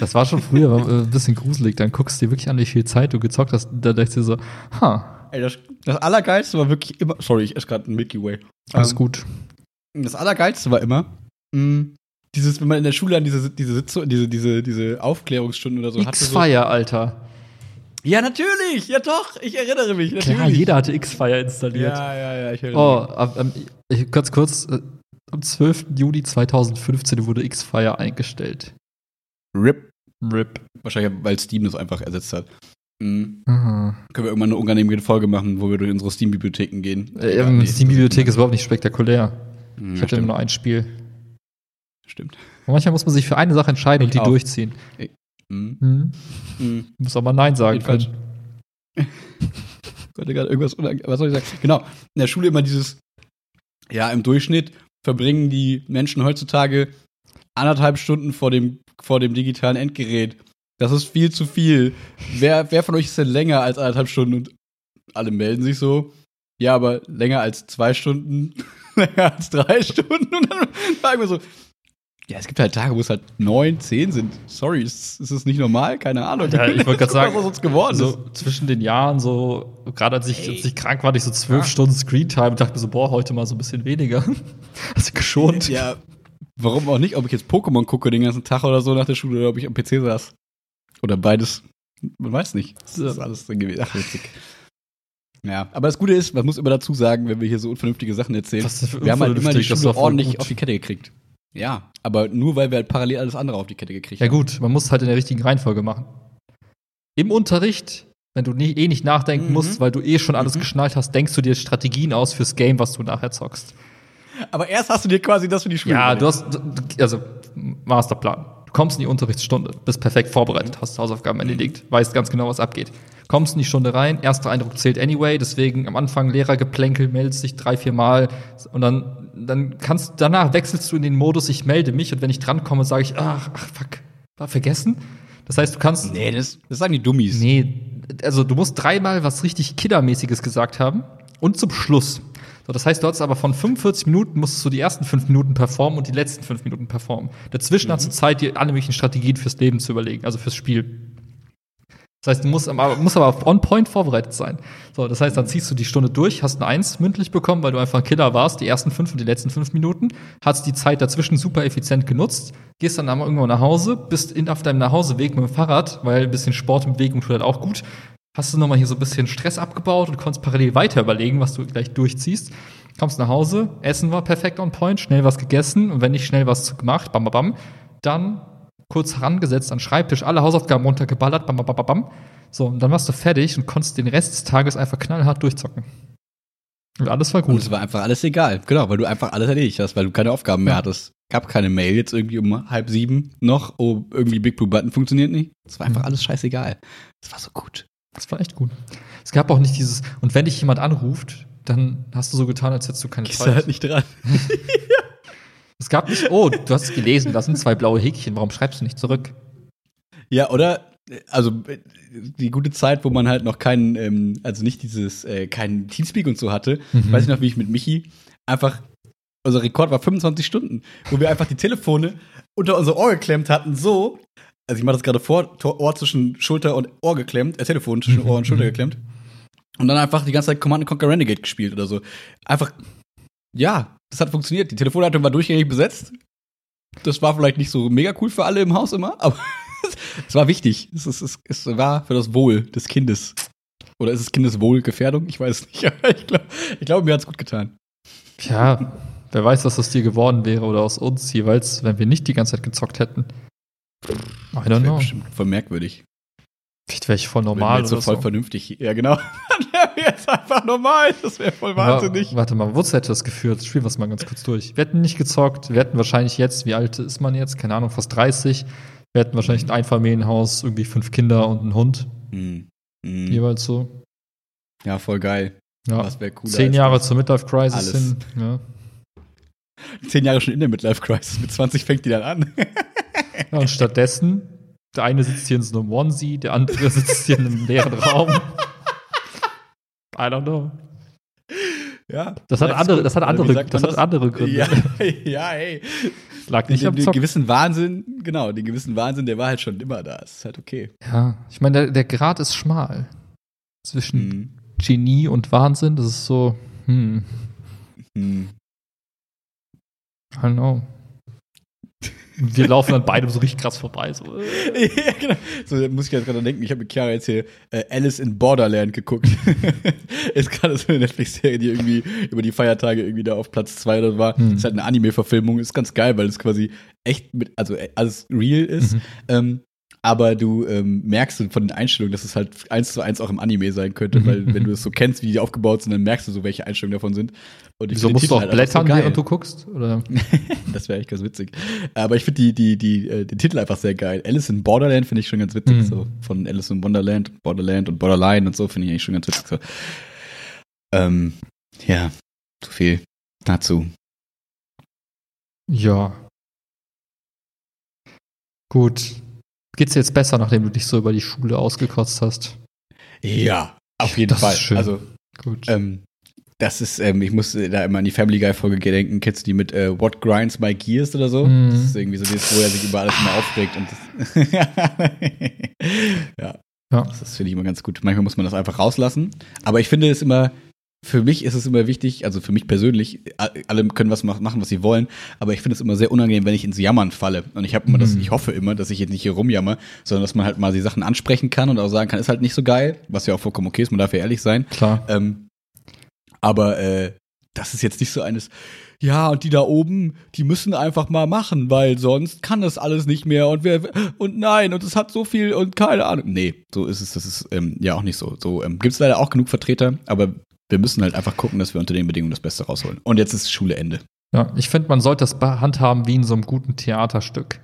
Das war schon früher war, ein bisschen gruselig. Dann guckst du dir wirklich an, wie viel Zeit du gezockt hast. Da dachte ich dir so, ha, Ey, das, das Allergeilste war wirklich immer. Sorry, ich esse gerade einen Milky Way. alles Ähm, gut. Das Allergeilste war immer, mh, dieses, wenn man in der Schule an diese, diese Sitzung, diese, diese, diese Aufklärungsstunden oder so hatte. So, X-Fire, Alter. ja, natürlich, ja doch, ich erinnere mich. Natürlich. Klar, jeder hatte X-Fire installiert. Ja, ja, ja, ich erinnere Oh, mich. ab- ähm, ganz kurz, äh, Am 12. Juni 2015 wurde X-Fire eingestellt. RIP. RIP. Wahrscheinlich, weil Steam das einfach ersetzt hat. Mhm. Können wir irgendwann eine unangenehme Folge machen, wo wir durch unsere Steam-Bibliotheken gehen? Äh, Ja, nee, Steam-Bibliothek ist überhaupt nicht spektakulär. Mhm, Ich hatte immer nur ein Spiel. stimmt. Und manchmal muss man sich für eine Sache entscheiden und Ich die auch. durchziehen. Mhm. Hm? Mhm. Muss aber Nein sagen Jedenfalls. können. <laughs> Ich wollte gerade irgendwas unang- was soll ich sagen? Genau. In der Schule immer dieses, ja, im Durchschnitt verbringen die Menschen heutzutage anderthalb Stunden vor dem, vor dem digitalen Endgerät. Das ist viel zu viel. Wer, wer von euch ist denn länger als anderthalb Stunden? Und alle melden sich so. Ja, aber länger als zwei Stunden, <laughs> länger als drei Stunden. Und dann sagen wir so, ja, es gibt halt Tage, wo es halt neun, zehn sind. Sorry, ist, ist es nicht normal? Keine Ahnung. Ja, ich wollte <laughs> gerade sagen, was uns geworden ist. So zwischen den Jahren, so, gerade als ich, Ey. als ich krank war, hatte ich so zwölf. Stunden Screentime und dachte mir so, boah, heute mal so ein bisschen weniger. <laughs> Also geschont. Ja, warum auch nicht? Ob ich jetzt Pokémon gucke den ganzen Tag oder so nach der Schule oder ob ich am PC saß. Oder beides. Man weiß nicht. Das ist alles drin gewesen. Ach, witzig. Ja, aber das Gute ist, man muss immer dazu sagen, wenn wir hier so unvernünftige Sachen erzählen, ist wir haben halt immer die Schule ordentlich gut. auf die Kette gekriegt. Ja, aber nur weil wir halt parallel alles andere auf die Kette gekriegt Ja haben. gut, man muss halt in der richtigen Reihenfolge machen. Im Unterricht, wenn du nie, eh nicht nachdenken Mhm. musst, weil du eh schon alles Mhm. geschnallt hast, denkst du dir Strategien aus fürs Game, was du nachher zockst. Aber erst hast du dir quasi das für die Schule Ja, du hast, also Masterplan. Du kommst in die Unterrichtsstunde, bist perfekt vorbereitet, hast Hausaufgaben erledigt, weißt ganz genau, was abgeht. Kommst in die Stunde rein, erster Eindruck zählt anyway, deswegen am Anfang Lehrergeplänkel, meldest dich drei, vier Mal und dann, dann kannst, danach wechselst du in den Modus, ich melde mich und wenn ich drankomme, sage ich, ach, ach, fuck, war vergessen. Das heißt, du kannst, Nee, das, das sagen die Dummies. Nee, also du musst dreimal was richtig Killermäßiges gesagt haben und zum Schluss. So, das heißt, du hast aber von 45 Minuten musstest du die ersten fünf Minuten performen und die letzten fünf Minuten performen. Dazwischen hast du Zeit, dir alle möglichen Strategien fürs Leben zu überlegen, also fürs Spiel. Das heißt, du musst aber, musst aber auf on point vorbereitet sein. So, das heißt, dann ziehst du die Stunde durch, hast eine Eins mündlich bekommen, weil du einfach ein Killer warst, die ersten fünf und die letzten fünf Minuten, hast die Zeit dazwischen super effizient genutzt, gehst dann aber irgendwann nach Hause, bist in, auf deinem Nachhauseweg mit dem Fahrrad, weil ein bisschen Sport und Bewegung tut halt auch gut, hast du nochmal hier so ein bisschen Stress abgebaut und konntest parallel weiter überlegen, was du gleich durchziehst. Kommst nach Hause, Essen war perfekt on point, schnell was gegessen und wenn nicht schnell was gemacht, bam, bam, bam, dann kurz herangesetzt an den Schreibtisch, alle Hausaufgaben runtergeballert, bam, bam, bam, bam, bam. So, und dann warst du fertig und konntest den Rest des Tages einfach knallhart durchzocken. Und alles war Und gut. es war einfach alles egal. Genau, weil du einfach alles erledigt hast, weil du keine Aufgaben mehr Ja. hattest. Gab keine Mail jetzt irgendwie um halb sieben noch, oh, irgendwie Big Blue Button funktioniert nicht. Es war einfach Mhm. alles scheißegal. Es war so gut. Das war echt gut. Es gab auch nicht dieses, und wenn dich jemand anruft, dann hast du so getan, als hättest du keine Gehst du Zeit. halt nicht dran. <laughs> <laughs> Es gab nicht, oh, du hast es gelesen, da sind zwei blaue Häkchen, warum schreibst du nicht zurück? Ja, oder? Also die gute Zeit, wo man halt noch keinen, ähm, also nicht dieses, äh, keinen Teamspeak und so hatte, Mhm. weiß ich noch, wie ich mit Michi einfach, unser Rekord war 25 Stunden, wo wir einfach die Telefone unter unser Ohr geklemmt hatten, so, also ich mache das gerade vor, Ohr zwischen Schulter und Ohr geklemmt, äh, Telefon zwischen Ohr und Schulter geklemmt. Und dann einfach die ganze Zeit Command Conquer Renegade gespielt oder so. Einfach, ja, das hat funktioniert. Die Telefonleitung war durchgängig besetzt. Das war vielleicht nicht so mega cool für alle im Haus immer, <laughs> aber es war wichtig. Es, es, es war für das Wohl des Kindes. Oder ist es Kindeswohlgefährdung? Ich weiß es nicht, <laughs> aber ich glaube, glaub, mir hat's gut getan. Tja, wer weiß, was aus dir geworden wäre oder aus uns jeweils, wenn wir nicht die ganze Zeit gezockt hätten. I Das don't know. bestimmt voll merkwürdig. Vielleicht wäre ich voll normal jetzt so voll so. vernünftig. Ja, genau. <laughs> Dann wären wir jetzt einfach normal. Das wäre voll wahnsinnig. Ja, warte mal, wozu hätte das geführt? Spielen wir es mal ganz kurz durch. Wir hätten nicht gezockt, wir hätten wahrscheinlich jetzt, wie alt ist man jetzt? Keine Ahnung, fast 30. Wir hätten wahrscheinlich ein Einfamilienhaus, irgendwie fünf Kinder und einen Hund, Hm. Hm. jeweils so. Ja, voll geil. Ja. Was wäre cooler Zehn Jahre das? zur Midlife Crisis Alles. hin. Ja. Zehn Jahre schon in der Midlife Crisis. Mit 20 fängt die dann an. ja, und <laughs> stattdessen, der eine sitzt hier in so einem Onesie, der andere <laughs> sitzt hier in einem leeren Raum. I don't know. ja. Das hat andere, das hat andere, das man hat andere Gründe. Ja, <laughs> ja, ey. Lag nicht Den, am den gewissen Wahnsinn, genau, den gewissen Wahnsinn, der war halt schon immer da. Das ist halt okay. Ja, ich meine, der, der Grad ist schmal. Zwischen Hm. Genie und Wahnsinn, das ist so, hm, Hm. I don't know. Wir laufen dann beide so richtig krass vorbei. So. äh. <laughs> ja, genau. So da muss ich jetzt gerade denken, ich habe mit Chiara jetzt hier äh, Alice in Borderland geguckt. <laughs> ist gerade so eine Netflix-Serie, die irgendwie über die Feiertage irgendwie da auf Platz zwei oder so war. Hm. Ist halt eine Anime-Verfilmung, ist ganz geil, weil es quasi echt mit, also äh, alles real ist. Mhm. Ähm, aber du ähm, merkst von den Einstellungen, dass es halt eins zu eins auch im Anime sein könnte, weil <laughs> wenn du es so kennst, wie die aufgebaut sind, dann merkst du so, welche Einstellungen davon sind. Und Wieso musst du auch halt blättern, so während du guckst? Oder? <laughs> Das wäre echt ganz witzig. Aber ich finde die, die, die, äh, den Titel einfach sehr geil. Alice in Borderland finde ich schon ganz witzig. Mhm. So von Alice in Wonderland, Borderland und Borderline und so finde ich eigentlich schon ganz witzig. So. Ähm, ja, zu viel dazu. Ja. Gut. Geht's dir jetzt besser, nachdem du dich so über die Schule ausgekotzt hast? Ja, auf jeden Das ist Fall. schön. Also, Gut. ähm, das ist, ähm, ich muss da immer an die Family Guy-Folge denken. Kennst du die mit äh, What Grinds My Gears oder so? Mhm. Das ist irgendwie so das, wo er sich über alles immer aufregt. Und das <laughs> ja. Ja. Das finde ich immer ganz gut. Manchmal muss man das einfach rauslassen. Aber ich finde es immer, für mich ist es immer wichtig, also für mich persönlich, alle können was mach- machen, was sie wollen, aber ich finde es immer sehr unangenehm, wenn ich ins Jammern falle. Und ich habe immer das, Mhm. ich hoffe immer, dass ich jetzt nicht hier rumjammer, sondern dass man halt mal die Sachen ansprechen kann und auch sagen kann, ist halt nicht so geil, was ja auch vollkommen okay ist, man darf ja ehrlich sein. Klar. Ähm, aber äh, das ist jetzt nicht so eines, ja, und die da oben, die müssen einfach mal machen, weil sonst kann das alles nicht mehr und wer und nein, und es hat so viel und keine Ahnung. Nee, so ist es, das ist ähm, ja auch nicht so. So ähm, gibt es leider auch genug Vertreter, aber wir müssen halt einfach gucken, dass wir unter den Bedingungen das Beste rausholen. Und jetzt ist Schule Ende. Ja, ich finde, man sollte das handhaben wie in so einem guten Theaterstück.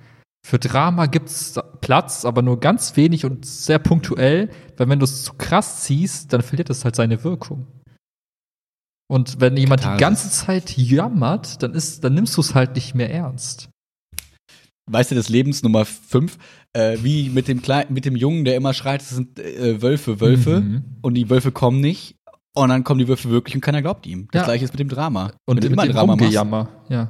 Für Drama gibt's Platz, aber nur ganz wenig und sehr punktuell, weil wenn du es zu krass ziehst, dann verliert es halt seine Wirkung. Und wenn jemand die Katharsis. ganze Zeit jammert, dann ist, dann nimmst du es halt nicht mehr ernst. Weißt du, des Lebens Nummer 5, äh, wie mit dem kleinen, mit dem Jungen, der immer schreit, es sind äh, Wölfe, Wölfe, Mhm. und die Wölfe kommen nicht. Und dann kommen die Wölfe wirklich und keiner glaubt ihm. Das Ja. gleiche ist mit dem Drama. Und du mit immer dem Drama Rumgejammer, ja.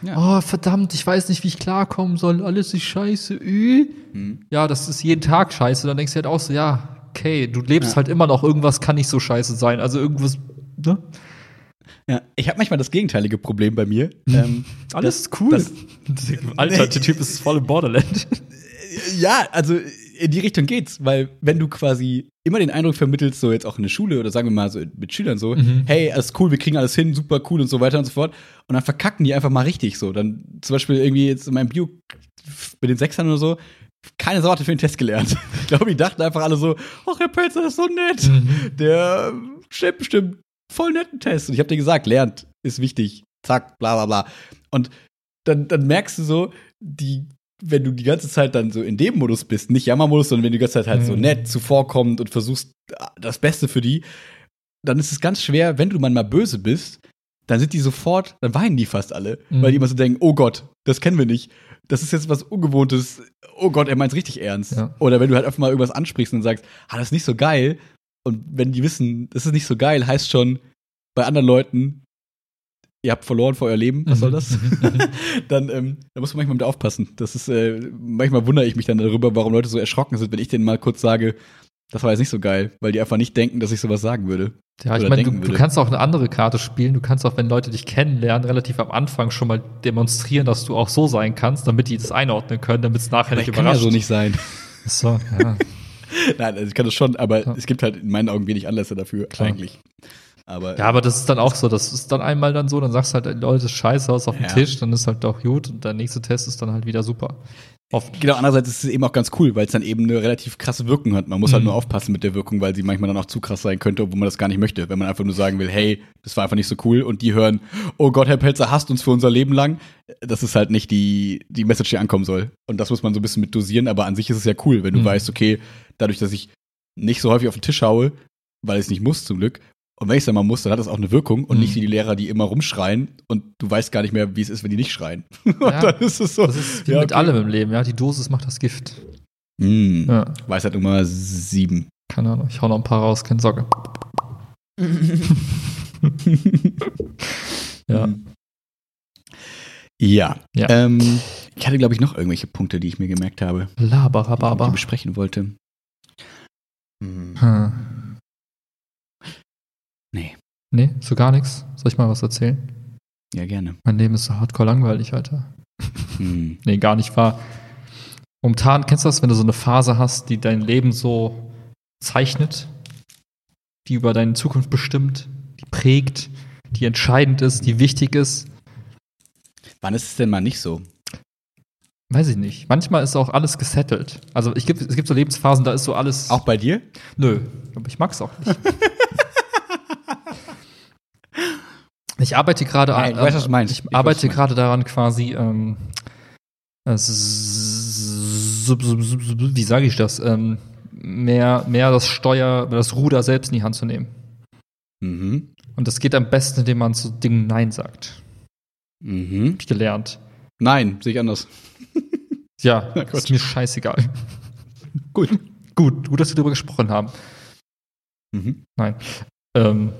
Ja. Oh, verdammt, ich weiß nicht, wie ich klarkommen soll. Alles ist scheiße. Äh. Mhm. Ja, das ist jeden Tag scheiße. Dann denkst du halt auch so, ja, okay, du lebst Ja. halt immer noch, irgendwas kann nicht so scheiße sein. Also irgendwas, ne? Ja, ich habe manchmal das gegenteilige Problem bei mir. Mhm. ähm, Alles das- cool. das- <laughs> Alter, der Typ ist voll im Borderland. ja, also in die Richtung geht's, weil wenn du quasi immer den Eindruck vermittelst, so jetzt auch in der Schule oder sagen wir mal so mit Schülern so, Mhm. hey, alles cool, wir kriegen alles hin, super cool und so weiter und so fort. Und dann verkacken die einfach mal richtig so. Dann zum Beispiel irgendwie jetzt in meinem Bio mit den Sechsern oder so, keine Sorte für den Test gelernt. <laughs> Ich glaube, die dachten einfach alle so, ach, Herr Pelzer ist so nett. Mhm. Der stellt bestimmt voll netten Test. Und ich habe dir gesagt, lernt, ist wichtig. Zack, bla bla bla. Und dann, dann merkst du so, die, wenn du die ganze Zeit dann so in dem Modus bist, nicht Jammermodus, sondern wenn du die ganze Zeit halt so Mhm. nett zuvorkommend und versuchst das Beste für die, dann ist es ganz schwer, wenn du mal böse bist, dann sind die sofort, dann weinen die fast alle, Mhm. weil die immer so denken, oh Gott, das kennen wir nicht. Das ist jetzt was Ungewohntes. Oh Gott, er meint's richtig ernst. Ja. Oder wenn du halt einfach mal irgendwas ansprichst und sagst, ah, das ist nicht so geil. Und wenn die wissen, das ist nicht so geil, heißt schon bei anderen Leuten, ihr habt verloren für euer Leben, was soll das? <laughs> dann, ähm, da muss man manchmal mit aufpassen. Das ist, äh, manchmal wundere ich mich dann darüber, warum Leute so erschrocken sind, wenn ich denen mal kurz sage, das war jetzt nicht so geil, weil die einfach nicht denken, dass ich sowas sagen würde. Ja, ich meine, du, du kannst auch eine andere Karte spielen. Du kannst auch, wenn Leute dich kennenlernen, relativ am Anfang schon mal demonstrieren, dass du auch so sein kannst, damit die das einordnen können, damit es nachher Aber nicht ich kann ja überrascht. so nicht sein. So, ja. <laughs> Nein, also ich kann das schon, aber Ja. es gibt halt in meinen Augen wenig Anlässe dafür, Klar. eigentlich. Aber ja, aber das ist dann auch so. Das ist dann einmal dann so, dann sagst du halt, Leute, scheiße aus auf dem Ja. Tisch, dann ist halt doch gut und der nächste Test ist dann halt wieder super. Oft. Genau, andererseits ist es eben auch ganz cool, weil es dann eben eine relativ krasse Wirkung hat. Man muss halt Mhm. nur aufpassen mit der Wirkung, weil sie manchmal dann auch zu krass sein könnte, obwohl man das gar nicht möchte. Wenn man einfach nur sagen will, hey, das war einfach nicht so cool und die hören, oh Gott, Herr Pelzer hasst uns für unser Leben lang. Das ist halt nicht die, die Message, die ankommen soll. Und das muss man so ein bisschen mit dosieren, aber an sich ist es ja cool, wenn du Mhm. weißt, okay, dadurch, dass ich nicht so häufig auf den Tisch haue, weil ich es nicht muss zum Glück, und wenn ich es dann mal muss, dann hat das auch eine Wirkung und Mhm. nicht wie die Lehrer, die immer rumschreien und du weißt gar nicht mehr, wie es ist, wenn die nicht schreien. <laughs> Ja, dann ist es so. Das ist wie ja, mit okay. allem im Leben, ja. Die Dosis macht das Gift. Mm. Ja, Weisheit Nummer sieben. keine Ahnung. Ich hau noch ein paar raus, keine Sorge. <laughs> Ja. Mhm. Ja. Ja. Ähm, ich hatte, glaube ich, noch irgendwelche Punkte, die ich mir gemerkt habe, die ich besprechen wollte. Hm. Hm. Nee. Nee, so gar nichts. Soll ich mal was erzählen? Ja, gerne. Mein Leben ist so hardcore langweilig, Alter. Hm. <laughs> <laughs> Nee, gar nicht wahr. Momentan, kennst du das, wenn du so eine Phase hast, die dein Leben so zeichnet, die über deine Zukunft bestimmt, die prägt, die entscheidend ist, die wichtig ist? Wann ist es denn mal nicht so? Weiß ich nicht. Manchmal ist auch alles gesettelt. Also ich gibt, es gibt so Lebensphasen, da ist so alles. Auch bei dir? Nö, aber ich mag's auch nicht. <laughs> ich arbeite gerade Nein, ich weiß, was du meinst. Ich, Ich arbeite gerade daran, quasi. Ähm, äh, wie sage ich das? Ähm, mehr, mehr das Steuer, das Ruder selbst in die Hand zu nehmen. Mhm. Und das geht am besten, indem man zu Dingen Nein sagt. Mhm. Hab ich gelernt. Nein, sehe ich anders. <laughs> Ja, ist mir scheißegal. Gut. Gut, gut, dass wir darüber gesprochen haben. Mhm. Nein. Ähm,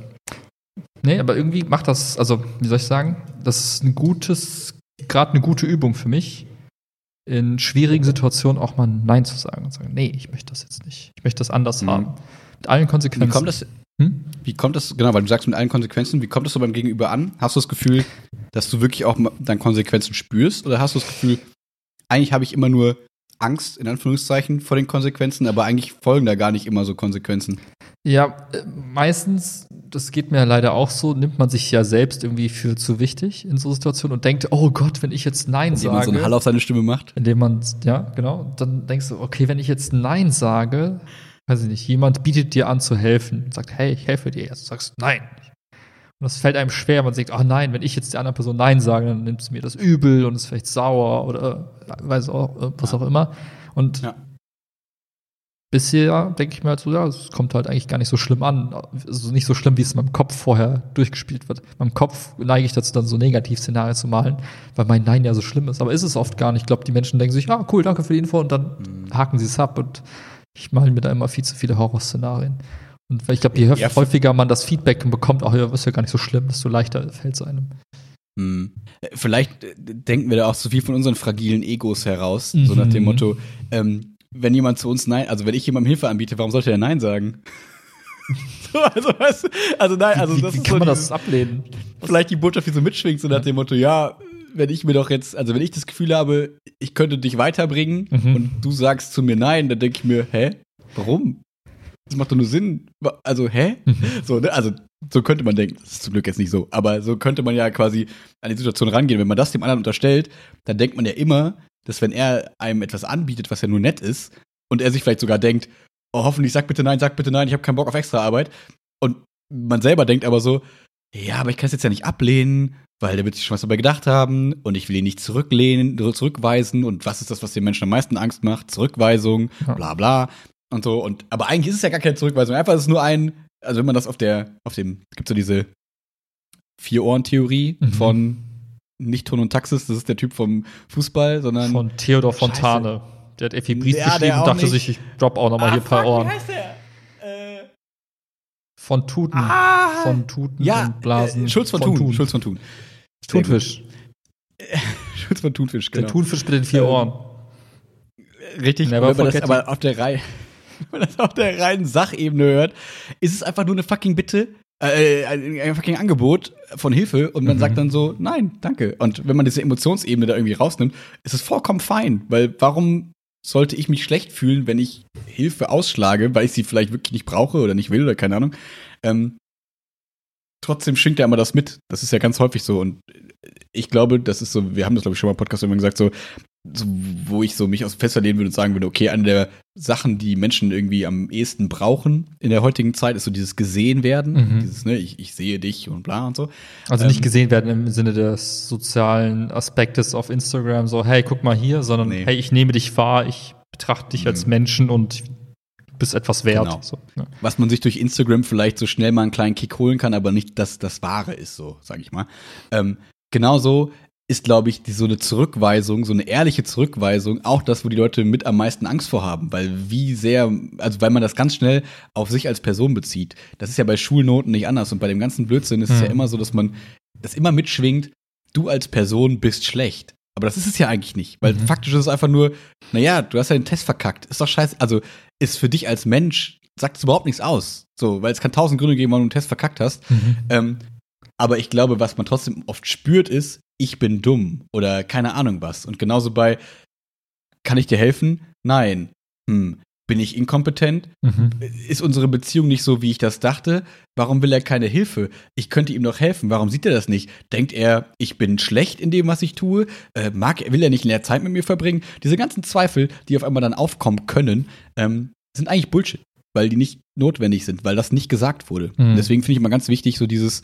nee, aber irgendwie macht das, also, wie soll ich sagen, das ist ein gutes, gerade eine gute Übung für mich, in schwierigen Situationen auch mal Nein zu sagen und sagen, nee, ich möchte das jetzt nicht. Ich möchte das anders Mhm. haben. Mit allen Konsequenzen. Wie kommt das, Hm? wie kommt das, genau, weil du sagst mit allen Konsequenzen, wie kommt das so beim Gegenüber an? Hast du das Gefühl, dass du wirklich auch dann Konsequenzen spürst? Oder hast du das Gefühl, eigentlich habe ich immer nur Angst, in Anführungszeichen, vor den Konsequenzen, aber eigentlich folgen da gar nicht immer so Konsequenzen? Ja, äh, meistens, das geht mir leider auch so, nimmt man sich ja selbst irgendwie für zu wichtig in so Situationen und denkt, oh Gott, wenn ich jetzt Nein Indem man so einen sage. Hall auf seine Stimme macht? indem man, ja, genau, dann denkst du, okay, wenn ich jetzt Nein sage, weiß ich nicht, jemand bietet dir an zu helfen und sagt, hey, ich helfe dir jetzt. Du sagst Nein. Und das fällt einem schwer, man sagt, ach nein, wenn ich jetzt der anderen Person Nein sage, dann nimmt sie mir das übel und ist vielleicht sauer oder weiß auch, äh, was auch immer. Und Ja. bisher denke ich mir halt so, ja, es kommt halt eigentlich gar nicht so schlimm an. Also nicht so schlimm, wie es in meinem Kopf vorher durchgespielt wird. In meinem Kopf neige ich dazu, dann so Negativszenarien zu malen, weil mein Nein ja so schlimm ist. Aber ist es oft gar nicht. Ich glaube, die Menschen denken sich, ah, cool, danke für die Info und dann Mhm. haken sie es ab und ich male mir da immer viel zu viele Horrorszenarien. Und ich glaube, je Ja, häufiger man das Feedback bekommt, ach ja, ist ja gar nicht so schlimm, desto leichter fällt es einem. Hm. Äh, Vielleicht äh, denken wir da auch zu viel von unseren fragilen Egos heraus, so nach dem Mhm. Motto, ähm, wenn jemand zu uns Nein, also wenn ich jemandem Hilfe anbiete, warum sollte er Nein sagen? <laughs> so, also, weißt also nein, also wie, das wie ist kann so man dieses- das ablehnen? vielleicht die Botschaft, die so mitschwingt, so nach dem Motto, ja, wenn ich mir doch jetzt, also wenn ich das Gefühl habe, ich könnte dich weiterbringen Mhm. und du sagst zu mir nein, dann denke ich mir, hä? Warum? Das macht doch nur Sinn. Also, hä? Mhm. So, ne? Also, so könnte man denken. Das ist zum Glück jetzt nicht so. Aber so könnte man ja quasi an die Situation rangehen. Wenn man das dem anderen unterstellt, dann denkt man ja immer, dass wenn er einem etwas anbietet, was ja nur nett ist, und er sich vielleicht sogar denkt, oh, hoffentlich sag bitte nein, sag bitte nein, ich habe keinen Bock auf extra Arbeit. Und man selber denkt aber so, ja, aber ich kann es jetzt ja nicht ablehnen, weil der wird sich schon was dabei gedacht haben und ich will ihn nicht zurücklehnen, zurückweisen und was ist das, was den Menschen am meisten Angst macht? Zurückweisung, bla bla und so. Und aber eigentlich ist es ja gar keine Zurückweisung, einfach ist es nur ein, also wenn man das auf der, auf dem, es gibt so diese Vier-Ohren-Theorie Mhm. von nicht Ton und Taxis, das ist der Typ vom Fußball, sondern Von Theodor Fontane. Der hat Ephibris Ja, der geschrieben und dachte nicht. sich, ich drop auch noch mal hier ein paar fuck, Ohren. Wie heißt der? Äh, Von Tuten. ah, Von Tuten ja, und Blasen. Äh, Schulz von, Thun. Schulz von Thun. Thunfisch. <laughs> Schulz von Thunfisch, genau. Der Thunfisch mit den vier Ähm, Ohren. Richtig, Never man das aber auf der Reihe, <laughs> wenn man das auf der reinen Sachebene hört, ist es einfach nur eine fucking Bitte, äh, ein, fucking Angebot von Hilfe und man Mhm. sagt dann so, nein, danke. Und wenn man diese Emotionsebene da irgendwie rausnimmt, ist es vollkommen fein, weil warum sollte ich mich schlecht fühlen, wenn ich Hilfe ausschlage, weil ich sie vielleicht wirklich nicht brauche oder nicht will oder keine Ahnung. Ähm, trotzdem schwingt ja immer das mit. Das ist ja ganz häufig so. Und ich glaube, das ist so, wir haben das, glaube ich, schon mal im Podcast irgendwann gesagt, so, so, wo ich so mich aus dem Fenster lehnen würde und sagen würde, okay, eine der Sachen, die Menschen irgendwie am ehesten brauchen in der heutigen Zeit, ist so dieses gesehen werden. Mhm. Dieses, ne, ich, ich sehe dich und bla und so. Also ähm, nicht gesehen werden im Sinne des sozialen Aspektes auf Instagram, so, hey, guck mal hier, sondern Nee. hey, ich nehme dich wahr, ich betrachte dich als Mhm. Menschen und du bist etwas wert. Genau. So, ne? was man sich durch Instagram vielleicht so schnell mal einen kleinen Kick holen kann, aber nicht das, das Wahre ist, so, sag ich mal. Ähm, genauso ist, glaube ich, die, so eine Zurückweisung, so eine ehrliche Zurückweisung, auch das, wo die Leute mit am meisten Angst vor haben, weil wie sehr, also weil man das ganz schnell auf sich als Person bezieht. Das ist ja bei Schulnoten nicht anders und bei dem ganzen Blödsinn ist es Hm. ja immer so, dass man das immer mitschwingt, du als Person bist schlecht. Aber das ist es ja eigentlich nicht, weil Mhm. faktisch ist es einfach nur, naja, du hast ja den Test verkackt, ist doch scheiße. Also ist für dich als Mensch, sagt es überhaupt nichts aus. So, weil es kann tausend Gründe geben, warum du einen Test verkackt hast. Mhm. Ähm, Aber ich glaube, was man trotzdem oft spürt, ist, ich bin dumm oder keine Ahnung was. Und genauso bei, kann ich dir helfen? Nein. Hm. Bin ich inkompetent? Mhm. Ist unsere Beziehung nicht so, wie ich das dachte? Warum will er keine Hilfe? Ich könnte ihm doch helfen. Warum sieht er das nicht? Denkt er, ich bin schlecht in dem, was ich tue? Äh, mag, will er nicht mehr Zeit mit mir verbringen? Diese ganzen Zweifel, die auf einmal dann aufkommen können, ähm, sind eigentlich Bullshit, weil die nicht notwendig sind, weil das nicht gesagt wurde. Mhm. Deswegen finde ich immer ganz wichtig, so dieses,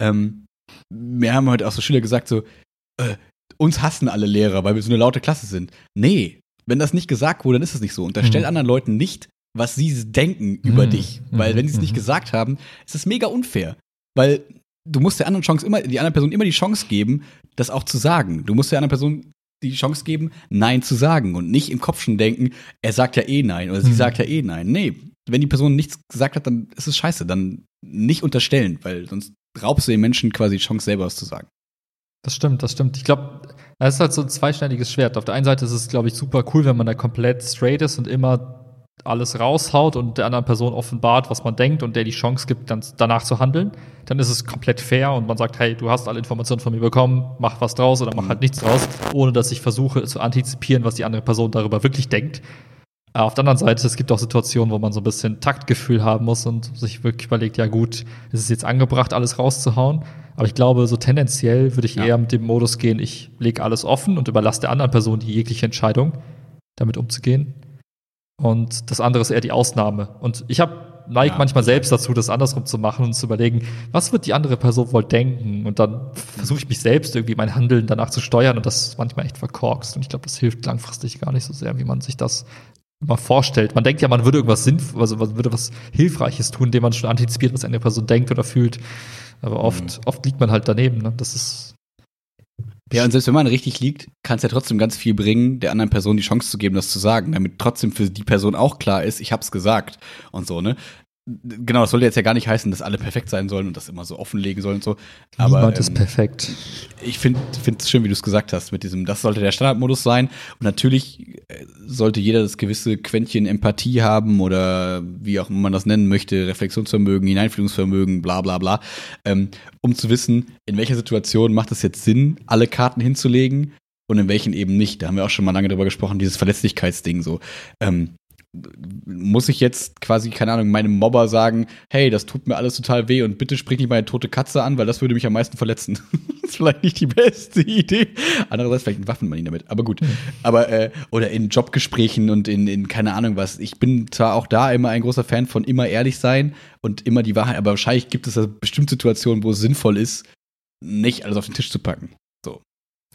ähm, wir haben heute auch so Schüler gesagt, so, äh, uns hassen alle Lehrer, weil wir so eine laute Klasse sind. Nee, wenn das nicht gesagt wurde, dann ist es nicht so. Unterstell Mhm. anderen Leuten nicht, was sie denken über Mhm. dich. Weil Mhm. wenn sie es nicht Mhm. gesagt haben, ist es mega unfair. Weil du musst der anderen Chance immer, die anderen Person immer die Chance geben, das auch zu sagen. Du musst der anderen Person die Chance geben, Nein zu sagen und nicht im Kopf schon denken, er sagt ja eh Nein oder sie Mhm. sagt ja eh Nein. Nee, wenn die Person nichts gesagt hat, dann ist es scheiße. Dann nicht unterstellen, weil sonst raubst du den Menschen quasi die Chance, selber was zu sagen. Das stimmt, das stimmt. Ich glaube, das ist halt so ein zweischneidiges Schwert. Auf der einen Seite ist es, glaube ich, super cool, wenn man da komplett straight ist und immer alles raushaut und der anderen Person offenbart, was man denkt und der die Chance gibt, dann danach zu handeln. Dann ist es komplett fair und man sagt, hey, du hast alle Informationen von mir bekommen, mach was draus oder mach halt nichts draus, ohne dass ich versuche zu antizipieren, was die andere Person darüber wirklich denkt. Äh, Auf der anderen Seite, es gibt auch Situationen, wo man so ein bisschen Taktgefühl haben muss und sich wirklich überlegt, ja gut, ist es jetzt angebracht, alles rauszuhauen? Aber ich glaube, so tendenziell würde ich Ja. eher mit dem Modus gehen, ich lege alles offen und überlasse der anderen Person die jegliche Entscheidung, damit umzugehen. Und das andere ist eher die Ausnahme. Und ich habe neige Ja. manchmal selbst dazu, das andersrum zu machen und zu überlegen, was wird die andere Person wohl denken? Und dann versuche ich mich selbst irgendwie mein Handeln danach zu steuern und das ist manchmal echt verkorkst. Und ich glaube, das hilft langfristig gar nicht so sehr, wie man sich das immer vorstellt. Man denkt ja, man würde irgendwas sinnvoll, also man würde was Hilfreiches tun, indem man schon antizipiert, was eine Person denkt oder fühlt. Aber oft, Mhm. oft liegt man halt daneben. Ne? Das ist Ja, und selbst wenn man richtig liegt, kann es ja trotzdem ganz viel bringen, der anderen Person die Chance zu geben, das zu sagen, damit trotzdem für die Person auch klar ist, ich hab's gesagt und so, ne? Genau, das soll jetzt ja gar nicht heißen, dass alle perfekt sein sollen und das immer so offenlegen sollen und so. Aber niemand ist ähm, perfekt. ich finde es schön, wie du es gesagt hast, mit diesem, das sollte der Standardmodus sein. Und natürlich äh, sollte jeder das gewisse Quäntchen Empathie haben oder wie auch immer man das nennen möchte, Reflexionsvermögen, Hineinfühlungsvermögen, bla bla bla, ähm, um zu wissen, in welcher Situation macht es jetzt Sinn, alle Karten hinzulegen und in welchen eben nicht. Da haben wir auch schon mal lange drüber gesprochen, dieses Verletzlichkeitsding so. Ähm, muss ich jetzt quasi, keine Ahnung, meinem Mobber sagen, hey, das tut mir alles total weh und bitte sprich nicht meine tote Katze an, weil das würde mich am meisten verletzen. <laughs> das ist vielleicht nicht die beste Idee. Andererseits vielleicht entwaffnet man damit, aber gut. Aber, äh, oder in Jobgesprächen und in, in keine Ahnung was. Ich bin zwar auch da immer ein großer Fan von immer ehrlich sein und immer die Wahrheit, aber wahrscheinlich gibt es da bestimmt Situationen, wo es sinnvoll ist, nicht alles auf den Tisch zu packen.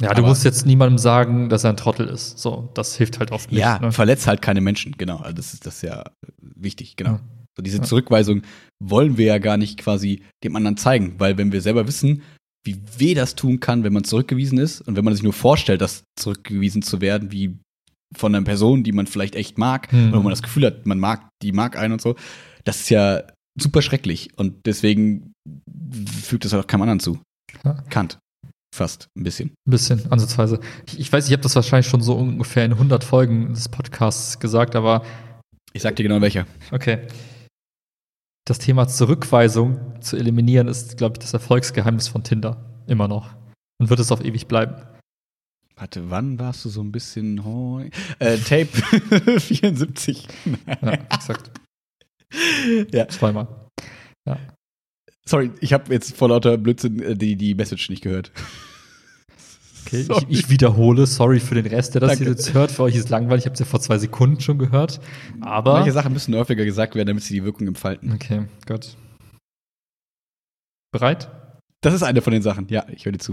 Ja, du aber- musst jetzt niemandem sagen, dass er ein Trottel ist. So, das hilft halt oft nicht. ja, ne? verletzt halt keine Menschen, genau. Also das ist das ist ja wichtig, genau. Ja. So diese. Zurückweisung wollen wir ja gar nicht quasi dem anderen zeigen, weil wenn wir selber wissen, wie weh das tun kann, wenn man zurückgewiesen ist und wenn man sich nur vorstellt, dass zurückgewiesen zu werden, wie von einer Person, die man vielleicht echt mag, Mhm. oder wo man das Gefühl hat, man mag, die mag einen und so, das ist ja super schrecklich und deswegen fügt es auch keinem anderen zu. Ja. Kant. Fast ein bisschen. Ein bisschen, ansatzweise. Ich, ich weiß, ich habe das wahrscheinlich schon so ungefähr in 100 Folgen des Podcasts gesagt, aber Ich sag dir genau welcher. okay. Das Thema Zurückweisung zu eliminieren ist, glaube ich, das Erfolgsgeheimnis von Tinder. Immer noch. Und wird es auf ewig bleiben. Warte, wann warst du so ein bisschen heu? Äh, Tape <laughs> 74. Ja, exakt. ja. Zweimal. Sorry, ich habe jetzt vor lauter Blödsinn äh, die, die Message nicht gehört. Okay, ich, ich wiederhole, sorry für den Rest, der das Danke. hier jetzt hört. Für euch ist es langweilig, ich habe es ja vor zwei Sekunden schon gehört. Aber. Manche Sachen müssen häufiger gesagt werden, damit sie die Wirkung entfalten. Okay, gut. Bereit? Das ist eine von den Sachen. Ja, ich höre dir zu.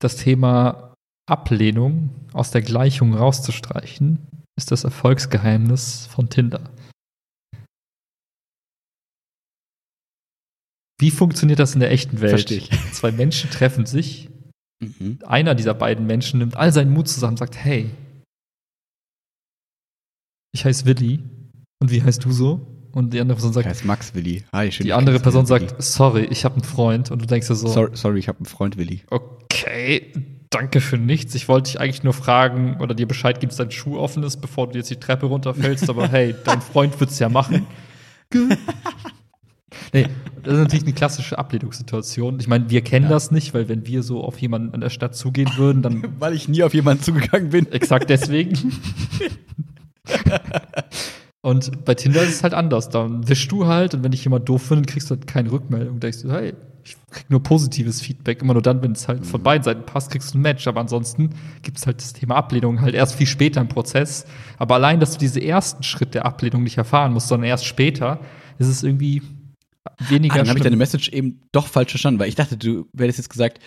Das Thema Ablehnung aus der Gleichung rauszustreichen, ist das Erfolgsgeheimnis von Tinder. Wie funktioniert das in der echten Welt? Verstehe ich. <laughs> Zwei Menschen treffen sich, Mhm. einer dieser beiden Menschen nimmt all seinen Mut zusammen und sagt, hey, ich heiße Willi und wie heißt du so? Und die andere Person Ich sagt, heiße Max Willi. Hi, schön, die andere Person sagt, sorry, ich habe einen Freund und du denkst dir so, Willi. Sorry, sorry, ich habe einen Freund Willi. Okay, danke für nichts. Ich wollte dich eigentlich nur fragen oder dir Bescheid geben, dass dein Schuh offen ist, bevor du jetzt die Treppe runterfällst. Aber hey, <laughs> dein Freund wird's ja machen. <laughs> Nee, das ist natürlich eine klassische Ablehnungssituation. Ich meine, wir kennen Ja. das nicht, weil wenn wir so auf jemanden in der Stadt zugehen würden, dann <laughs> Weil ich nie auf jemanden zugegangen bin. exakt deswegen. <laughs> Und bei Tinder ist es halt anders. Dann wischst du halt und wenn dich jemand doof findet, kriegst du halt keine Rückmeldung. Da denkst du, hey, ich krieg nur positives Feedback. Immer nur dann, wenn es halt von beiden Seiten passt, kriegst du ein Match. Aber ansonsten gibt es halt das Thema Ablehnung halt erst viel später im Prozess. Aber allein, dass du diesen ersten Schritt der Ablehnung nicht erfahren musst, sondern erst später, ist es irgendwie weniger Ah, dann habe ich deine. Message eben doch falsch verstanden, weil ich dachte, du hättest jetzt gesagt,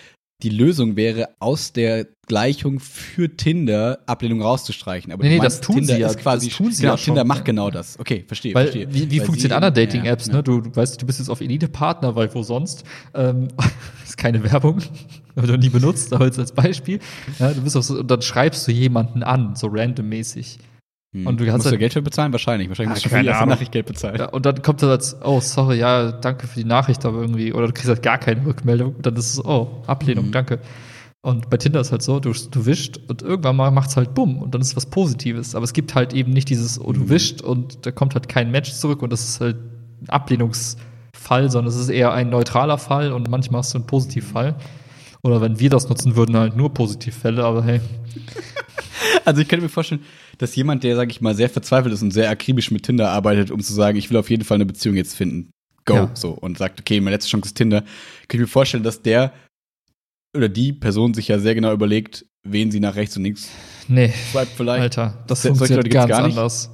die Lösung wäre, aus der Gleichung für Tinder Ablehnung rauszustreichen. Aber Nee, nee, meinst, das tun Tinder sie ja. ist quasi, Das tun sie genau, ja schon. Tinder macht genau das. Okay, verstehe, Weil, verstehe. wie, wie funktionieren andere Dating-Apps, ja, ne? Du, du weißt, du bist jetzt auf Elite-Partner, weil wo sonst? Ähm, <laughs> ist keine Werbung, <laughs> habe ich noch nie benutzt, aber jetzt als Beispiel. Ja, du bist auf so, und dann schreibst du jemanden an, so randommäßig. Hm. Und du hast musst du halt- Geld für bezahlen? Wahrscheinlich. Wahrscheinlich Ah, musst du für keine die erste. Nachricht Geld bezahlen. Ja, und dann kommt dann als, oh, sorry, ja, danke für die Nachricht, aber irgendwie, oder du kriegst halt gar keine Rückmeldung, dann ist es, oh, Ablehnung, Mhm. danke. Und bei Tinder ist halt so, du, du wischt und irgendwann mal macht's halt bumm und dann ist was Positives. Aber es gibt halt eben nicht dieses, oh, du Mhm. wischt und da kommt halt kein Match zurück und das ist halt ein Ablehnungsfall, sondern es ist eher ein neutraler Fall und manchmal hast du einen Positivfall. Oder wenn wir das nutzen würden, halt nur Positivfälle, aber hey. <laughs> Also ich könnte mir vorstellen, dass jemand, der, sag ich mal, sehr verzweifelt ist und sehr akribisch mit Tinder arbeitet, um zu sagen, ich will auf jeden Fall eine Beziehung jetzt finden. Go. Ja. So. Und sagt, okay, meine letzte Chance ist Tinder. Könnte ich mir vorstellen, dass der oder die Person sich ja sehr genau überlegt, wen sie nach rechts und links Nee, swipet vielleicht. Alter, das Solche funktioniert ganz gar nicht? anders.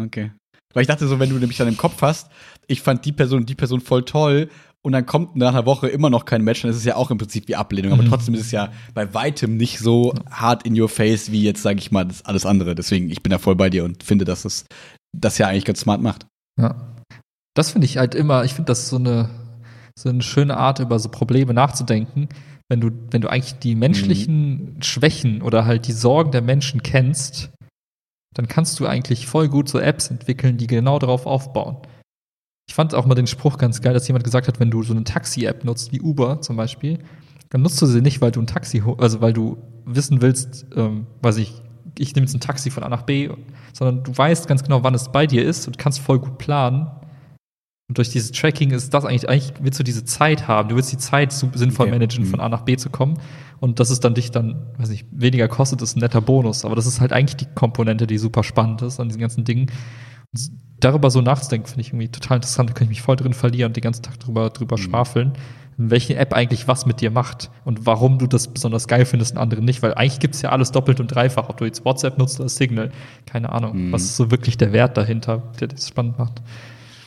Okay. Weil ich dachte so, wenn du nämlich dann im Kopf hast, ich fand die Person die Person voll toll und dann kommt nach einer Woche immer noch kein Match, dann ist es ja auch im Prinzip wie Ablehnung. Aber Mhm. trotzdem ist es ja bei weitem nicht so hart in your face wie jetzt, sage ich mal, das alles andere. Deswegen, ich bin da voll bei dir und finde, dass es das ja eigentlich ganz smart macht. Ja. Das finde ich halt immer, ich finde das so eine, so eine schöne Art, über so Probleme nachzudenken. Wenn du, wenn du eigentlich die menschlichen Schwächen oder halt die Sorgen der Menschen kennst, dann kannst du eigentlich voll gut so Apps entwickeln, die genau darauf aufbauen. Ich fand auch mal den Spruch ganz geil, dass jemand gesagt hat, wenn du so eine Taxi-App nutzt, wie Uber zum Beispiel, dann nutzt du sie nicht, weil du ein Taxi, also weil du wissen willst, ähm, weiß ich, ich nehme jetzt ein Taxi von A nach B, sondern du weißt ganz genau, wann es bei dir ist und kannst voll gut planen. Und durch dieses Tracking ist das eigentlich, eigentlich willst du diese Zeit haben. Du willst die Zeit sinnvoll Okay. managen, Mhm. von A nach B zu kommen. Und dass es dann dich dann, weiß nicht, weniger kostet, ist ein netter Bonus. Aber das ist halt eigentlich die Komponente, die super spannend ist an diesen ganzen Dingen. Und darüber so nachzudenken, finde ich irgendwie total interessant. Da kann ich mich voll drin verlieren und den ganzen Tag drüber, drüber Mhm. schwafeln, welche App eigentlich was mit dir macht und warum du das besonders geil findest und andere nicht. Weil eigentlich gibt es ja alles doppelt und dreifach, ob du jetzt WhatsApp nutzt oder Signal. Keine Ahnung. Mhm. Was ist so wirklich der Wert dahinter, der das spannend macht?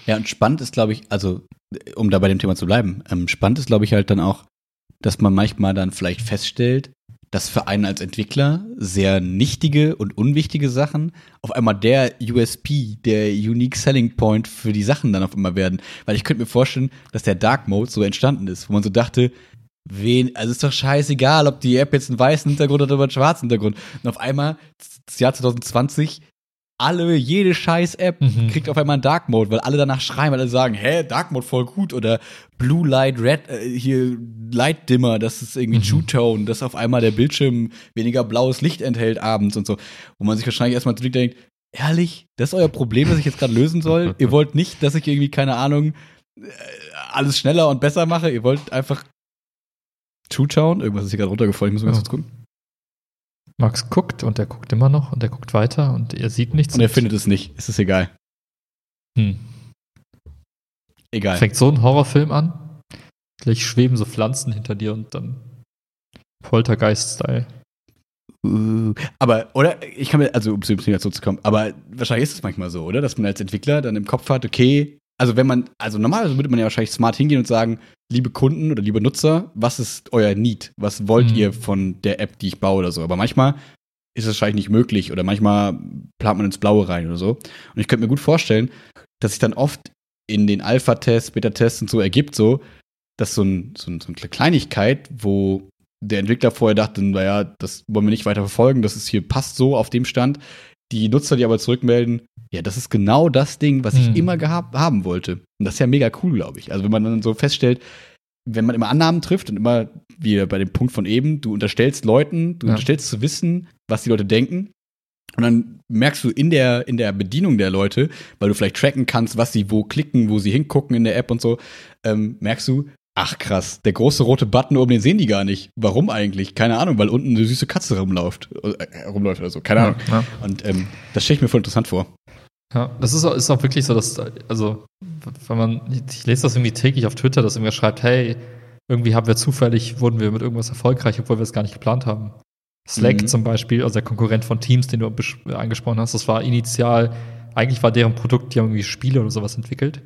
Ja, und spannend ist, glaube ich, also, um da bei dem Thema zu bleiben, ähm, spannend ist, glaube ich, halt dann auch, dass man manchmal dann vielleicht feststellt, dass für einen als Entwickler sehr nichtige und unwichtige Sachen auf einmal der USP, der Unique Selling Point für die Sachen dann auf einmal werden. Weil ich könnte mir vorstellen, dass der Dark Mode so entstanden ist, wo man so dachte, wen, also ist doch scheißegal, ob die App jetzt einen weißen Hintergrund hat oder einen schwarzen Hintergrund. Und auf einmal, das Jahr 2020, alle, jede scheiß App Mhm. kriegt auf einmal einen Dark Mode, weil alle danach schreien, weil alle sagen, hä, Dark Mode voll gut oder Blue Light, Red, äh, hier Light Dimmer, das ist irgendwie Mhm. True Tone, dass auf einmal der Bildschirm weniger blaues Licht enthält abends und so. Wo man sich wahrscheinlich erstmal zurückdenkt, ehrlich, das ist euer Problem, das ich jetzt gerade lösen soll? <laughs> Ihr wollt nicht, dass ich irgendwie, keine Ahnung, äh, alles schneller und besser mache? Ihr wollt einfach True Tone? Irgendwas ist hier gerade runtergefallen, ich muss mal ganz Ja. kurz gucken. Max guckt und er guckt immer noch und er guckt weiter und er sieht nichts. Und er findet es nicht. Es ist egal. Hm. Egal. Fängt so ein Horrorfilm an. Gleich schweben so Pflanzen hinter dir und dann Poltergeist-Style. Uh, aber, oder, ich kann mir, also um zu dem Thema zurückzukommen, aber wahrscheinlich ist es manchmal so, oder? Dass man als Entwickler dann im Kopf hat, okay, also wenn man, also normalerweise würde man ja wahrscheinlich smart hingehen und sagen, liebe Kunden oder liebe Nutzer, was ist euer Need? Was wollt Mhm. ihr von der App, die ich baue oder so? Aber manchmal ist es wahrscheinlich nicht möglich oder manchmal plant man ins Blaue rein oder so. Und ich könnte mir gut vorstellen, dass sich dann oft in den Alpha-Tests, Beta-Tests und so ergibt so, dass so, ein, so, ein, so eine Kleinigkeit, wo der Entwickler vorher dachte, naja, das wollen wir nicht weiter verfolgen, das ist hier passt so auf dem Stand. Die Nutzer, die aber zurückmelden, ja, das ist genau das Ding, was ich Hm. immer gehabt haben wollte. Und das ist ja mega cool, glaube ich. Also wenn man dann so feststellt, wenn man immer Annahmen trifft und immer, wie bei dem Punkt von eben, du unterstellst Leuten, du Ja. unterstellst zu wissen, was die Leute denken. Und dann merkst du in der, in der Bedienung der Leute, weil du vielleicht tracken kannst, was sie wo klicken, wo sie hingucken in der App und so, ähm, merkst du, ach krass, der große rote Button oben, den sehen die gar nicht. Warum eigentlich? Keine Ahnung, weil unten eine süße Katze rumläuft, äh, rumläuft oder so. Keine Ahnung. Ja, ja. Und ähm, das stelle ich mir voll interessant vor. Ja, das ist auch, ist auch wirklich so, dass, also, wenn man, ich lese das irgendwie täglich auf Twitter, dass irgendwer schreibt, hey, irgendwie haben wir zufällig, wurden wir mit irgendwas erfolgreich, obwohl wir es gar nicht geplant haben. Slack mhm. zum Beispiel, also der Konkurrent von Teams, den du angesprochen hast, das war initial, eigentlich war deren Produkt, die haben irgendwie Spiele oder sowas entwickelt.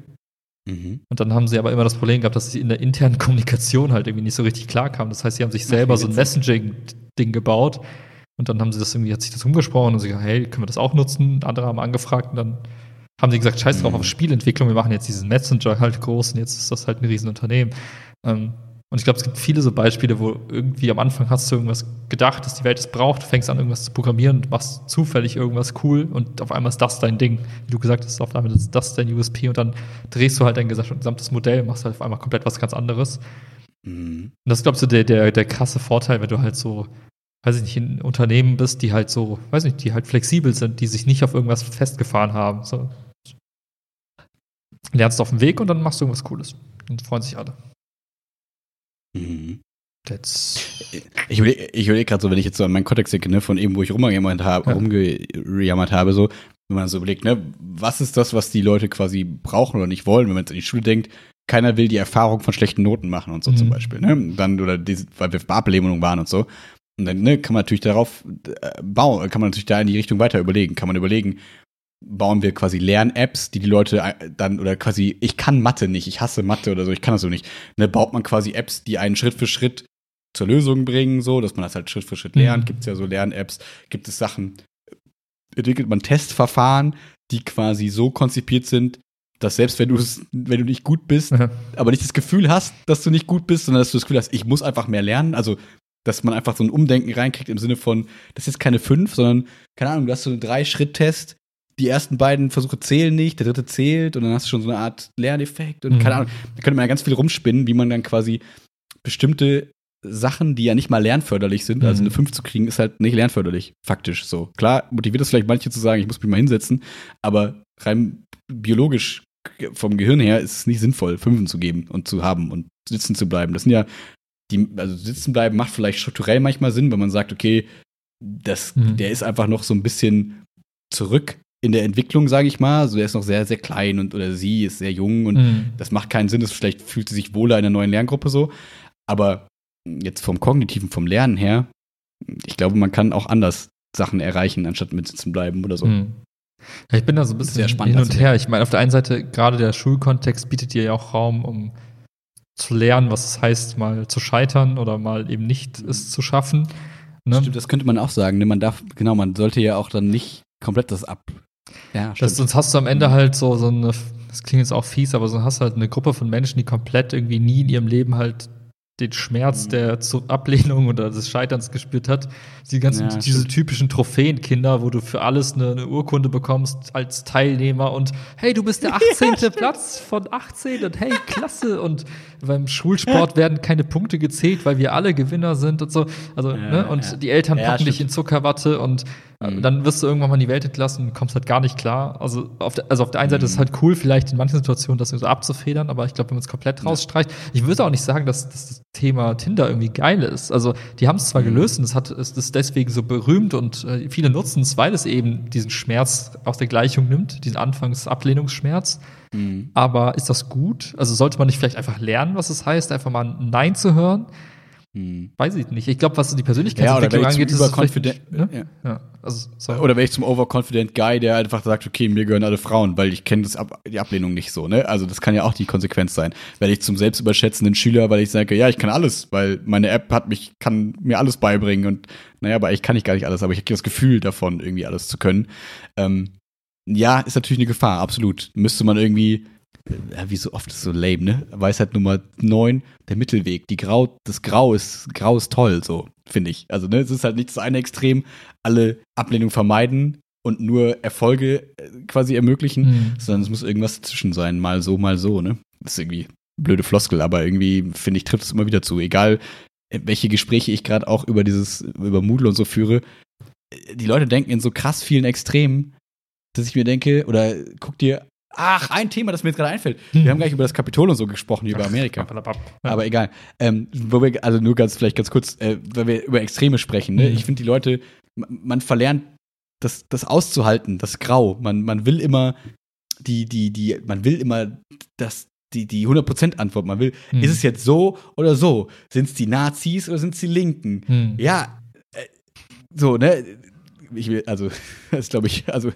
Mhm. Und dann haben sie aber immer das Problem gehabt, dass sie in der internen <laughs> Kommunikation halt irgendwie nicht so richtig klar kamen. Das heißt, sie haben sich selber Ach, so ein Messaging-Ding gebaut und dann haben sie das irgendwie, hat sich das umgesprochen und sie gesagt, hey, können wir das auch nutzen? Andere haben angefragt und dann haben sie gesagt, scheiß drauf mhm. auf Spielentwicklung, wir machen jetzt diesen Messenger halt groß und jetzt ist das halt ein Riesenunternehmen. Ähm, und ich glaube, es gibt viele so Beispiele, wo irgendwie am Anfang hast du irgendwas gedacht, dass die Welt es braucht, du fängst an, irgendwas zu programmieren und machst zufällig irgendwas cool und auf einmal ist das dein Ding. Wie du gesagt hast, auf einmal ist das dein USP und dann drehst du halt dein gesamtes Modell, machst halt auf einmal komplett was ganz anderes. Mhm. Und das ist, glaube ich, so der, der, der krasse Vorteil, wenn du halt so, weiß ich nicht, in Unternehmen bist, die halt so, weiß ich nicht, die halt flexibel sind, die sich nicht auf irgendwas festgefahren haben. So. Lernst auf dem Weg und dann machst du irgendwas Cooles. Und freuen sich alle. Mhm. ich überlege ich überleg gerade so, wenn ich jetzt so an meinen Kontext denke, ne, von eben, wo ich rumgejammert habe, ja. rumgejammert habe, so, wenn man so überlegt, ne, was ist das, was die Leute quasi brauchen oder nicht wollen, wenn man jetzt an die Schule denkt, keiner will die Erfahrung von schlechten Noten machen und so mhm. zum Beispiel, ne? Dann, oder diese, weil wir Ablehnung waren und so. Und dann ne, kann man natürlich darauf äh, bauen, kann man natürlich da in die Richtung weiter überlegen. Kann man überlegen, bauen wir quasi Lern-Apps, die die Leute äh, dann oder quasi, ich kann Mathe nicht, ich hasse Mathe oder so, ich kann das so nicht. Ne, baut man quasi Apps, die einen Schritt für Schritt zur Lösung bringen, so, dass man das halt Schritt für Schritt lernt. Mhm. Gibt es ja so Lern-Apps, gibt es Sachen, entwickelt man Testverfahren, die quasi so konzipiert sind, dass selbst wenn du es, wenn du nicht gut bist, mhm. aber nicht das Gefühl hast, dass du nicht gut bist, sondern dass du das Gefühl hast, ich muss einfach mehr lernen. Also dass man einfach so ein Umdenken reinkriegt im Sinne von, das ist keine fünf, sondern, keine Ahnung, du hast so einen Drei-Schritt-Test, die ersten beiden Versuche zählen nicht, der dritte zählt und dann hast du schon so eine Art Lerneffekt und mhm. keine Ahnung. Da könnte man ja ganz viel rumspinnen, wie man dann quasi bestimmte Sachen, die ja nicht mal lernförderlich sind, also mhm. also eine 5 zu kriegen, ist halt nicht lernförderlich, faktisch so. Klar, motiviert es vielleicht manche zu sagen, ich muss mich mal hinsetzen, aber rein biologisch vom Gehirn her ist es nicht sinnvoll, Fünfen zu geben und zu haben und sitzen zu bleiben. Das sind ja die, also sitzen bleiben macht vielleicht strukturell manchmal Sinn, wenn man sagt, okay, das, mhm. der ist einfach noch so ein bisschen zurück in der Entwicklung, sage ich mal. Also er ist noch sehr, sehr klein und oder sie ist sehr jung und mhm. das macht keinen Sinn. Das vielleicht fühlt sie sich wohler in einer neuen Lerngruppe so. Aber jetzt vom Kognitiven, vom Lernen her, ich glaube, man kann auch anders Sachen erreichen, anstatt mit sitzen bleiben oder so. Mhm. Ja, ich bin da so ein bisschen spannend, hin und her. Ich meine, auf der einen Seite, gerade der Schulkontext bietet dir ja auch Raum, um zu lernen, was es heißt, mal zu scheitern oder mal eben nicht es zu schaffen. Ne? Stimmt, das könnte man auch sagen. Ne? Man darf, genau, man sollte ja auch dann nicht komplett das ab. Ja, das, sonst hast du am Ende halt so, so eine, das klingt jetzt auch fies, aber so hast du halt eine Gruppe von Menschen, die komplett irgendwie nie in ihrem Leben halt den Schmerz mhm. der Ablehnung oder des Scheiterns gespürt hat. Die ganzen, ja, diese typischen Trophäenkinder, wo du für alles eine, eine, Urkunde bekommst als Teilnehmer und hey, du bist der 18. <laughs> Ja, Platz von 18 und hey, klasse. Und beim Schulsport <laughs> werden keine Punkte gezählt, weil wir alle Gewinner sind und so. Also, ja, ne? Und die Eltern packen dich in Zuckerwatte und Mhm. Dann wirst du irgendwann mal in die Welt entlassen und kommst halt gar nicht klar. Also auf der, also auf der einen Seite mhm. ist es halt cool, vielleicht in manchen Situationen das so abzufedern, aber ich glaube, wenn man es komplett rausstreicht, ich würde auch nicht sagen, dass, dass, das Thema Tinder irgendwie geil ist. Also die haben es zwar mhm. gelöst und es hat, es ist deswegen so berühmt und äh, viele nutzen es, weil es eben diesen Schmerz aus der Gleichung nimmt, diesen Anfangsablehnungsschmerz. Mhm. Aber ist das gut? Also sollte man nicht vielleicht einfach lernen, was es heißt, einfach mal ein Nein zu hören? Hm. Weiß ich nicht. Ich glaube, was die Persönlichkeitsentwicklung ja, angeht, ist es ne? ja. ja. Also, Oder wäre ich zum overconfident Guy, der einfach sagt, okay, mir gehören alle Frauen, weil ich kenne Ab die Ablehnung nicht so. Ne? Also das kann ja auch die Konsequenz sein. Werde ich zum selbstüberschätzenden Schüler, weil ich sage, ja, ich kann alles, weil meine App hat mich, kann mir alles beibringen und naja, aber ich kann nicht gar nicht alles, aber ich habe das Gefühl davon, irgendwie alles zu können. Ähm, ja, ist natürlich eine Gefahr, absolut. Müsste man irgendwie ja, wie so oft ist so lame, ne? Weisheit Nummer 9, der Mittelweg. Die Grau, das Grau ist, Grau ist toll, so, finde ich. Also, ne, es ist halt nicht das eine Extrem, alle Ablehnung vermeiden und nur Erfolge äh, quasi ermöglichen, mhm. sondern es muss irgendwas dazwischen sein, mal so, mal so, ne? Das ist irgendwie blöde Floskel, aber irgendwie, finde ich, trifft es immer wieder zu. Egal, welche Gespräche ich gerade auch über dieses, über Moodle und so führe, die Leute denken in so krass vielen Extremen, dass ich mir denke, oder guck dir, ach, ein Thema, das mir jetzt gerade einfällt. Hm. Wir haben gleich über das Kapitol und so gesprochen, über Amerika. Ja. Aber egal. Ähm, wo wir, also nur ganz, vielleicht ganz kurz, äh, weil wir über Extreme sprechen. Ne? Mhm. Ich finde, die Leute, man, verlernt, das, das auszuhalten, das Grau. Man, man will immer die, die, die, man will immer das, die, die 100% Antwort. Man will, Mhm. ist es jetzt so oder so? Sind es die Nazis oder sind es die Linken? Hm. Ja, äh, so, ne? Ich will, also, <laughs> das ist, glaube ich, also,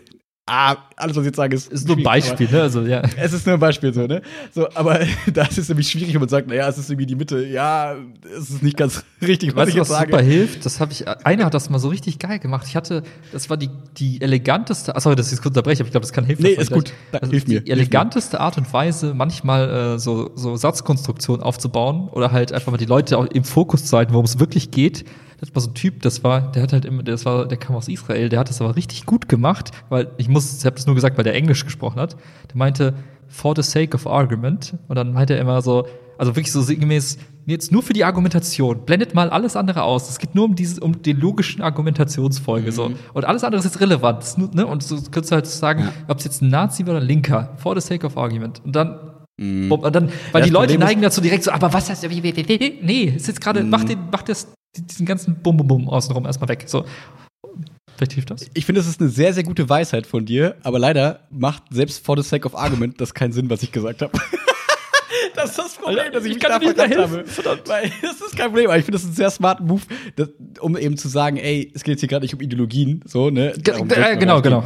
ah, alles, was ich jetzt sage, ist. Ist nur ein Beispiel, ne? Also, ja. Es ist nur ein Beispiel so, ne? So, aber <laughs> das ist nämlich schwierig, wenn man sagt, naja, es ist irgendwie die Mitte. Ja, es ist nicht ganz <laughs> richtig, was Weißt ich jetzt was sage. super hilft? Das habe ich, einer hat das mal so richtig geil gemacht. Ich hatte, das war die, die eleganteste, achso, das ist kurz unterbrechen, aber ich glaube, das kann helfen. Nee, ist gut. Da- Also hilf mir, Die eleganteste Art und Weise, manchmal äh, so, so Satzkonstruktionen aufzubauen oder halt einfach mal die Leute auch im Fokus zu halten, worum es wirklich geht. Das war so ein Typ, das war, der hat halt immer, das war, der kam aus Israel, der hat das aber richtig gut gemacht, weil ich muss, ich habe das nur gesagt, weil der Englisch gesprochen hat. Der meinte, for the sake of argument. Und dann meinte er immer so, also wirklich so sinngemäß, jetzt nur für die Argumentation, blendet mal alles andere aus. Es geht nur um diese, um die logischen Argumentationsfolge, so. Und alles andere ist jetzt relevant. Ist nur, ne? Und so könntest du halt sagen, Ja. ob es jetzt ein Nazi war oder ein Linker, for the sake of argument. Und dann, Mhm. und dann, weil das die Leute Problem neigen dazu direkt so, aber was heißt, nee, ist jetzt gerade, mach den, mach das, diesen ganzen Bum, Bum, Bum außenrum erstmal weg, so. Vielleicht hilft das. Ich finde, das ist eine sehr, sehr gute Weisheit von dir, aber leider macht selbst for the sake of argument das keinen Sinn, was ich gesagt habe. <laughs> Das ist das Problem, Alter, dass ich, ich mich kann da helfen, habe. Weil, <laughs> das ist kein Problem, aber ich finde das einen sehr smarten Move, das, um eben zu sagen, ey, es geht jetzt hier gerade nicht um Ideologien, so, ne? Äh, mir genau, genau.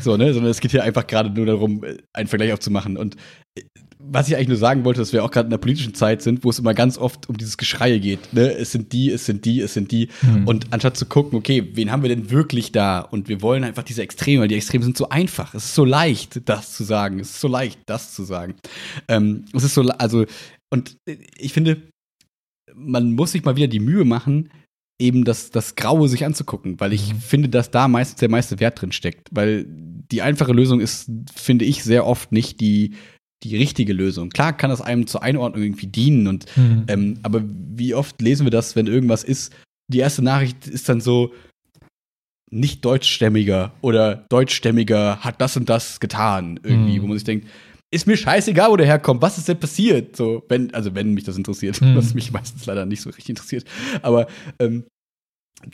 So, ne? Sondern es geht hier einfach gerade nur darum, einen Vergleich aufzumachen. Und was ich eigentlich nur sagen wollte, dass wir auch gerade in der politischen Zeit sind, wo es immer ganz oft um dieses Geschreie geht. Ne? Es sind die, es sind die, es sind die. Mhm. Und anstatt zu gucken, okay, wen haben wir denn wirklich da? Und wir wollen einfach diese Extreme, weil die Extremen sind so einfach. Es ist so leicht, das zu sagen. Es ist so leicht, das zu sagen. Ähm, es ist so, also, und ich finde, man muss sich mal wieder die Mühe machen, eben das, das Graue sich anzugucken, weil ich finde, dass da meistens der meiste Wert drin steckt. Weil die einfache Lösung ist, finde ich, sehr oft nicht die, die richtige Lösung. Klar kann das einem zur Einordnung irgendwie dienen und Mhm. ähm, aber wie oft lesen wir das, wenn irgendwas ist? Die erste Nachricht ist dann so nicht deutschstämmiger oder deutschstämmiger hat das und das getan irgendwie, Mhm. wo man sich denkt, ist mir scheißegal, wo der herkommt. Was ist denn passiert? So, wenn, also wenn mich das interessiert, <laughs> Mhm. was mich meistens leider nicht so richtig interessiert. Aber ähm,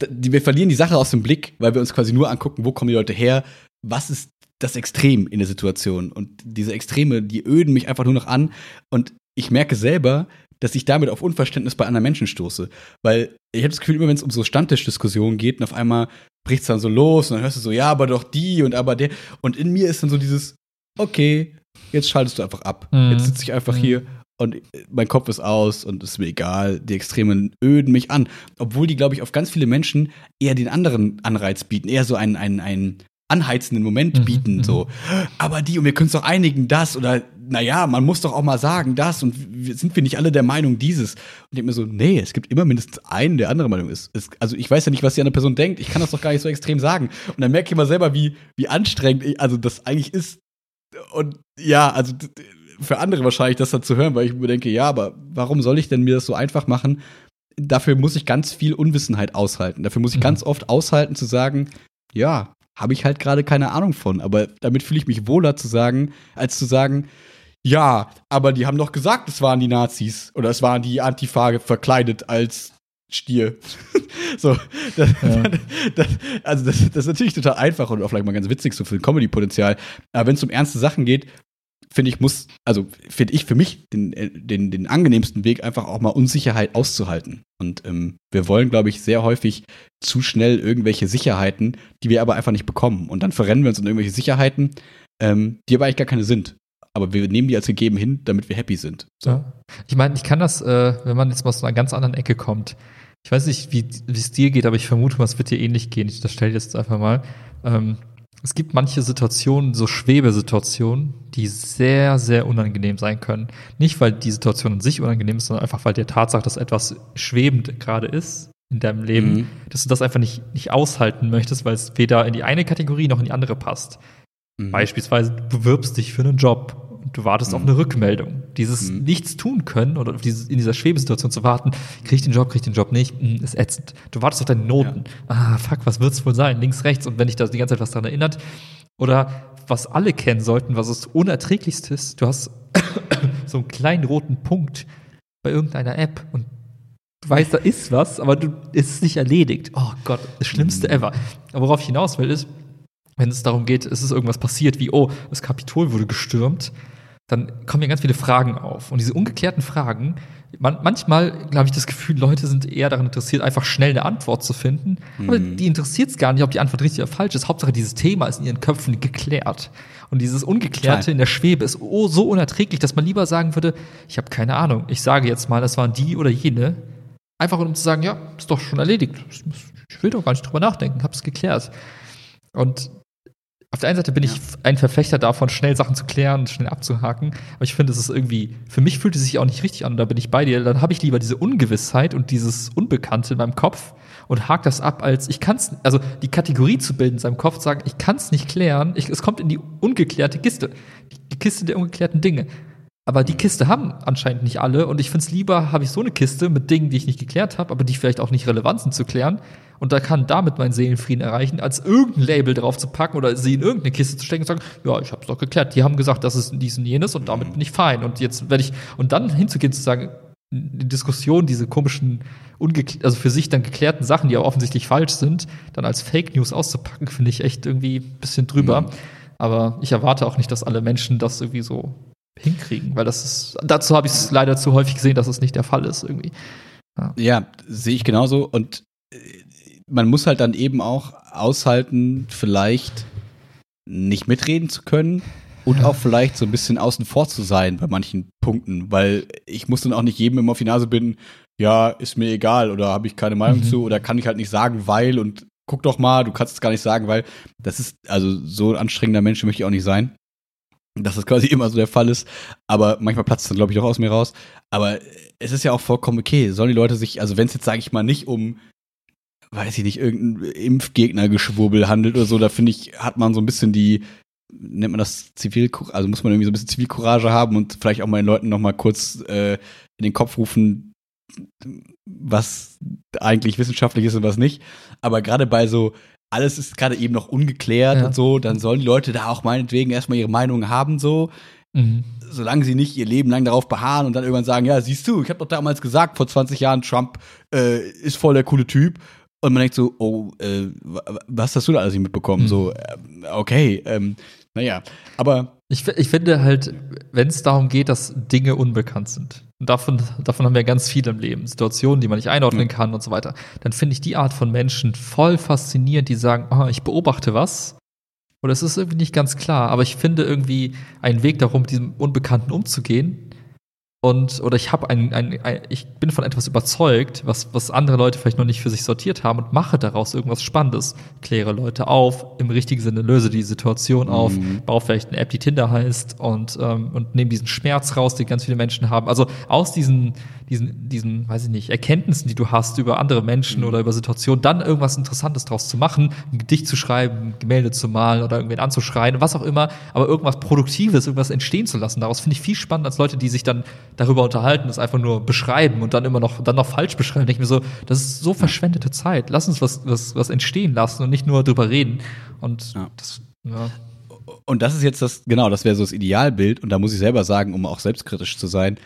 wir verlieren die Sache aus dem Blick, weil wir uns quasi nur angucken, wo kommen die Leute her, was ist das Extrem in der Situation. Und diese Extreme, die öden mich einfach nur noch an. Und ich merke selber, dass ich damit auf Unverständnis bei anderen Menschen stoße. Weil ich habe das Gefühl, immer wenn es um so Stammtischdiskussionen geht und auf einmal bricht es dann so los und dann hörst du so, ja, aber doch die und aber der. Und in mir ist dann so dieses, okay, jetzt schaltest du einfach ab. Mhm. Jetzt sitze ich einfach Mhm. hier und mein Kopf ist aus und es ist mir egal. Die Extremen öden mich an. Obwohl die, glaube ich, auf ganz viele Menschen eher den anderen Anreiz bieten, eher so einen, einen, einen anheizenden Moment Mhm, bieten. mhm. So, aber die, und wir können uns doch einigen, das oder naja, man muss doch auch mal sagen, das und sind wir nicht alle der Meinung dieses? Und ich denke mir so, nee, es gibt immer mindestens einen, der andere Meinung ist. Es, also ich weiß ja nicht, was die andere Person denkt, ich kann das doch gar nicht so extrem sagen. Und dann merke ich immer selber, wie, wie anstrengend ich, also das eigentlich ist. Und ja, also für andere wahrscheinlich das dann zu hören, weil ich mir denke, ja, aber warum soll ich denn mir das so einfach machen? Dafür muss ich ganz viel Unwissenheit aushalten. Dafür muss ich Mhm. ganz oft aushalten zu sagen, ja, habe ich halt gerade keine Ahnung von. Aber damit fühle ich mich wohler zu sagen, als zu sagen, ja, aber die haben doch gesagt, es waren die Nazis oder es waren die Antifa verkleidet als Stier. <laughs> so, das, Ja. <laughs> das, also das, das ist natürlich total einfach und auch vielleicht mal ganz witzig so für Comedy-Potenzial. Aber wenn es um ernste Sachen geht, finde ich, muss, also finde ich für mich den, äh, den, den angenehmsten Weg einfach auch mal Unsicherheit auszuhalten. Und ähm, wir wollen, glaube ich, sehr häufig zu schnell irgendwelche Sicherheiten, die wir aber einfach nicht bekommen. Und dann verrennen wir uns in irgendwelche Sicherheiten, ähm, die aber eigentlich gar keine sind. Aber wir nehmen die als gegeben hin, damit wir happy sind. So. Ja. Ich meine, ich kann das, äh, wenn man jetzt mal aus einer ganz anderen Ecke kommt. Ich weiß nicht, wie es dir geht, aber ich vermute mal, es wird dir ähnlich gehen. Ich das stelle jetzt einfach mal. Ähm, es gibt manche Situationen, so Schwebesituationen, die sehr, sehr unangenehm sein können. Nicht, weil die Situation an sich unangenehm ist, sondern einfach, weil der Tatsache, dass etwas schwebend gerade ist in deinem Leben, Mhm. dass du das einfach nicht, nicht aushalten möchtest, weil es weder in die eine Kategorie noch in die andere passt. Mhm. Beispielsweise, du bewirbst dich für einen Job. Du wartest mhm. auf eine Rückmeldung. Dieses mhm. Nichts tun können oder dieses, in dieser Schwebesituation zu warten, krieg ich den Job, krieg ich den Job nicht, mh, hm, ist ätzend. Du wartest auf deine Noten. Ja. Ah, fuck, was wird's wohl sein? Links, rechts. Und wenn dich da die ganze Zeit was daran erinnert. Oder was alle kennen sollten, was das Unerträglichste ist, du hast <coughs> so einen kleinen roten Punkt bei irgendeiner App und du weißt, da ist was, aber du, es ist nicht erledigt. Oh Gott, das Schlimmste mhm. ever. Aber worauf ich hinaus will, ist, wenn es darum geht, ist es irgendwas passiert, wie, oh, das Kapitol wurde gestürmt, dann kommen ja ganz viele Fragen auf. Und diese ungeklärten Fragen, man, manchmal habe ich das Gefühl, Leute sind eher daran interessiert, einfach schnell eine Antwort zu finden. Mhm. Aber die interessiert es gar nicht, ob die Antwort richtig oder falsch ist. Hauptsache, dieses Thema ist in ihren Köpfen geklärt. Und dieses Ungeklärte Klar. in der Schwebe ist oh, so unerträglich, dass man lieber sagen würde, ich habe keine Ahnung. Ich sage jetzt mal, das waren die oder jene. Einfach um zu sagen, ja, ist doch schon erledigt. Ich will doch gar nicht drüber nachdenken, hab's geklärt. Und auf der einen Seite bin ja. ich ein Verfechter davon, schnell Sachen zu klären und schnell abzuhaken. Aber ich finde, es ist irgendwie, für mich fühlt es sich auch nicht richtig an. Und da bin ich bei dir. Dann habe ich lieber diese Ungewissheit und dieses Unbekannte in meinem Kopf und hake das ab, als ich kann es, also die Kategorie zu bilden in seinem Kopf, sagen, ich kann es nicht klären. Ich, es kommt in die ungeklärte Kiste. Die Kiste der ungeklärten Dinge. Aber die Kiste haben anscheinend nicht alle und ich finde es lieber, habe ich so eine Kiste mit Dingen, die ich nicht geklärt habe, aber die vielleicht auch nicht relevant sind zu klären und da kann damit meinen Seelenfrieden erreichen, als irgendein Label drauf zu packen oder sie in irgendeine Kiste zu stecken und sagen, ja, ich habe es doch geklärt. Die haben gesagt, das ist dies und jenes und damit bin ich fein und jetzt werde ich und dann hinzugehen zu sagen, die Diskussion, diese komischen, also für sich dann geklärten Sachen, die aber offensichtlich falsch sind, dann als Fake News auszupacken, finde ich echt irgendwie ein bisschen drüber. Mhm. Aber ich erwarte auch nicht, dass alle Menschen das irgendwie so hinkriegen, weil das ist, dazu habe ich es leider zu häufig gesehen, dass es nicht der Fall ist irgendwie. Ja, ja sehe ich genauso und äh, man muss halt dann eben auch aushalten, vielleicht nicht mitreden zu können und auch vielleicht so ein bisschen außen vor zu sein bei manchen Punkten, weil ich muss dann auch nicht jedem immer auf die Nase binden, ja, ist mir egal oder habe ich keine Meinung mhm. zu oder kann ich halt nicht sagen, weil und guck doch mal, du kannst es gar nicht sagen, weil das ist, also so ein anstrengender Mensch möchte ich auch nicht sein dass das quasi immer so der Fall ist. Aber manchmal platzt es dann, glaube ich, auch aus mir raus. Aber es ist ja auch vollkommen okay. Sollen die Leute sich, also wenn es jetzt, sage ich mal, nicht um, weiß ich nicht, irgendein Impfgegnergeschwurbel handelt oder so, da finde ich, hat man so ein bisschen die, nennt man das Zivil, also muss man irgendwie so ein bisschen Zivilcourage haben und vielleicht auch mal den Leuten noch mal kurz äh, in den Kopf rufen, was eigentlich wissenschaftlich ist und was nicht. Aber gerade bei so alles ist gerade eben noch ungeklärt ja. und so, dann sollen die Leute da auch meinetwegen erstmal ihre Meinung haben, so. Mhm. Solange sie nicht ihr Leben lang darauf beharren und dann irgendwann sagen, ja, siehst du, ich habe doch damals gesagt, vor 20 Jahren, Trump äh, ist voll der coole Typ. Und man denkt so, oh, äh, was hast du da alles nicht mitbekommen? Mhm. So, äh, okay, ähm, naja, aber. Ich, ich finde halt, wenn es darum geht, dass Dinge unbekannt sind, davon, davon haben wir ganz viel im Leben, Situationen, die man nicht einordnen kann und so weiter, dann finde ich die Art von Menschen voll faszinierend, die sagen, oh, ich beobachte was. Oder es ist irgendwie nicht ganz klar, aber ich finde irgendwie einen Weg darum, mit diesem Unbekannten umzugehen, und oder ich habe ein, ein, ein, ich bin von etwas überzeugt, was, was andere Leute vielleicht noch nicht für sich sortiert haben und mache daraus irgendwas Spannendes. Kläre Leute auf, im richtigen Sinne löse die Situation auf, mhm. baue vielleicht eine App, die Tinder heißt und, ähm, und nehme diesen Schmerz raus, den ganz viele Menschen haben. Also aus diesen, diesen, diesen, weiß ich nicht, Erkenntnissen, die du hast über andere Menschen mhm. oder über Situationen, dann irgendwas Interessantes draus zu machen, ein Gedicht zu schreiben, Gemälde zu malen oder irgendwen anzuschreien, was auch immer, aber irgendwas Produktives, irgendwas entstehen zu lassen. Daraus finde ich viel spannender als Leute, die sich dann darüber unterhalten, das einfach nur beschreiben und dann immer noch, dann noch falsch beschreiben. Ich mir so, das ist so verschwendete Zeit. Lass uns was, was, was entstehen lassen und nicht nur drüber reden. Und ja. das, ja. Und das ist jetzt das, genau, das wäre so das Idealbild. Und da muss ich selber sagen, um auch selbstkritisch zu sein,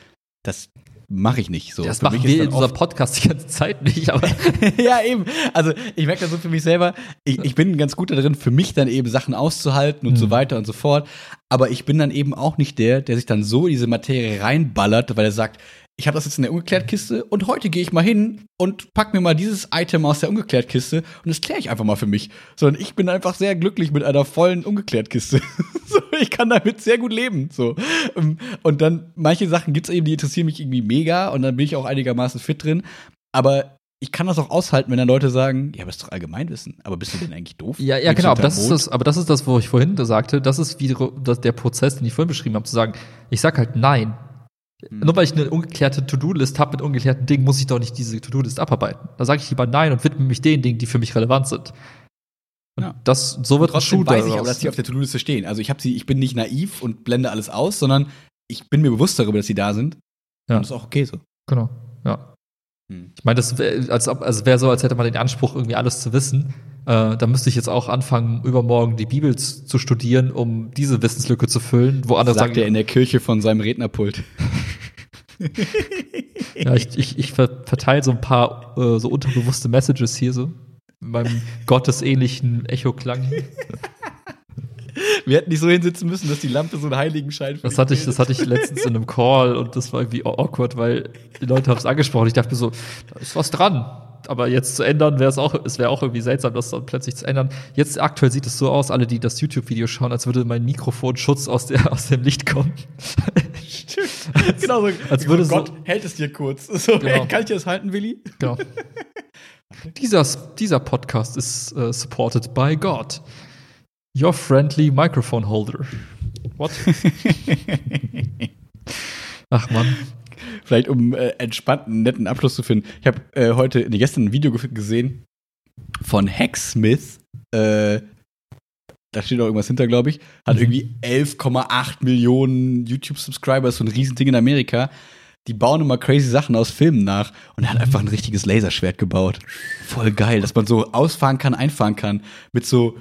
das mache ich nicht so. Das machen wir in unserem Podcast die ganze Zeit nicht, aber. <laughs> <laughs> ja, eben. Also ich merke das so für mich selber, ich, ich bin ganz gut darin, für mich dann eben Sachen auszuhalten und mhm. so weiter und so fort. Aber ich bin dann eben auch nicht der, der sich dann so in diese Materie reinballert, weil er sagt, ich habe das jetzt in der Ungeklärt-Kiste und heute gehe ich mal hin und pack mir mal dieses Item aus der Ungeklärt-Kiste und das kläre ich einfach mal für mich. Sondern ich bin einfach sehr glücklich mit einer vollen Ungeklärt-Kiste. <laughs> so, ich kann damit sehr gut leben. So. Ähm, und dann, manche Sachen gibt's eben, die interessieren mich irgendwie mega und dann bin ich auch einigermaßen fit drin. Aber ich kann das auch aushalten, wenn dann Leute sagen, ja, aber das ist doch Allgemeinwissen. Aber bist du denn eigentlich doof? Ja, ja, genau. Aber das, ist das, aber das ist das, wo ich vorhin sagte, das ist wie das, der Prozess, den ich vorhin beschrieben habe, zu sagen, ich sag halt nein. Mhm. Nur weil ich eine ungeklärte To-Do-List habe mit ungeklärten Dingen, muss ich doch nicht diese To-Do-List abarbeiten. Da sage ich lieber nein und widme mich den Dingen, die für mich relevant sind. Und Ja. das, so wird ein Trotzdem Shooter weiß ich aber, dass die auf der To-Do-Liste stehen. Also ich habe sie, ich bin nicht naiv und blende alles aus, sondern ich bin mir bewusst darüber, dass sie da sind. Ja. Und das ist auch okay so. Genau, ja. Hm. Ich meine, das wäre als ob- also wäre so, als hätte man den Anspruch, irgendwie alles zu wissen. Äh, da müsste ich jetzt auch anfangen, übermorgen die Bibel zu studieren, um diese Wissenslücke zu füllen, wo andere Sagt sagen, er in der Kirche von seinem Rednerpult. <laughs> <laughs> ja, ich, ich, ich ver verteile so ein paar äh, so unterbewusste Messages hier so. In meinem gottesähnlichen Echo-Klang. hier. Wir hätten nicht so hinsitzen müssen, dass die Lampe so einen Heiligenschein für Das hatte ich, das hatte ich letztens in einem <laughs> Call und das war irgendwie awkward, weil die Leute haben es angesprochen. Ich dachte mir so, da ist was dran. Aber jetzt zu ändern, wäre es auch, es wäre auch irgendwie seltsam, das dann plötzlich zu ändern. Jetzt aktuell sieht es so aus, alle, die das YouTube-Video schauen, als würde mein Mikrofonschutz aus, der, aus dem Licht kommen. Stimmt. genau so. als würde oh so- Gott, hält es dir kurz. <laughs> So, Genau. ey, kann ich dir das halten, Willi? Genau. dieser, dieser Podcast ist äh, supported by God. Your friendly microphone holder. What? Ach man. Vielleicht um äh, entspannten, netten Abschluss zu finden. Ich habe äh, heute, nee, gestern ein Video ge- gesehen von Hacksmith. Äh, da steht auch irgendwas hinter, glaube ich. Hat Mhm. irgendwie 11,8 Millionen YouTube-Subscriber, so ein Riesending in Amerika. Die bauen immer crazy Sachen aus Filmen nach und er hat einfach ein richtiges Laserschwert gebaut. Voll geil, dass man so ausfahren kann, einfahren kann. Mit so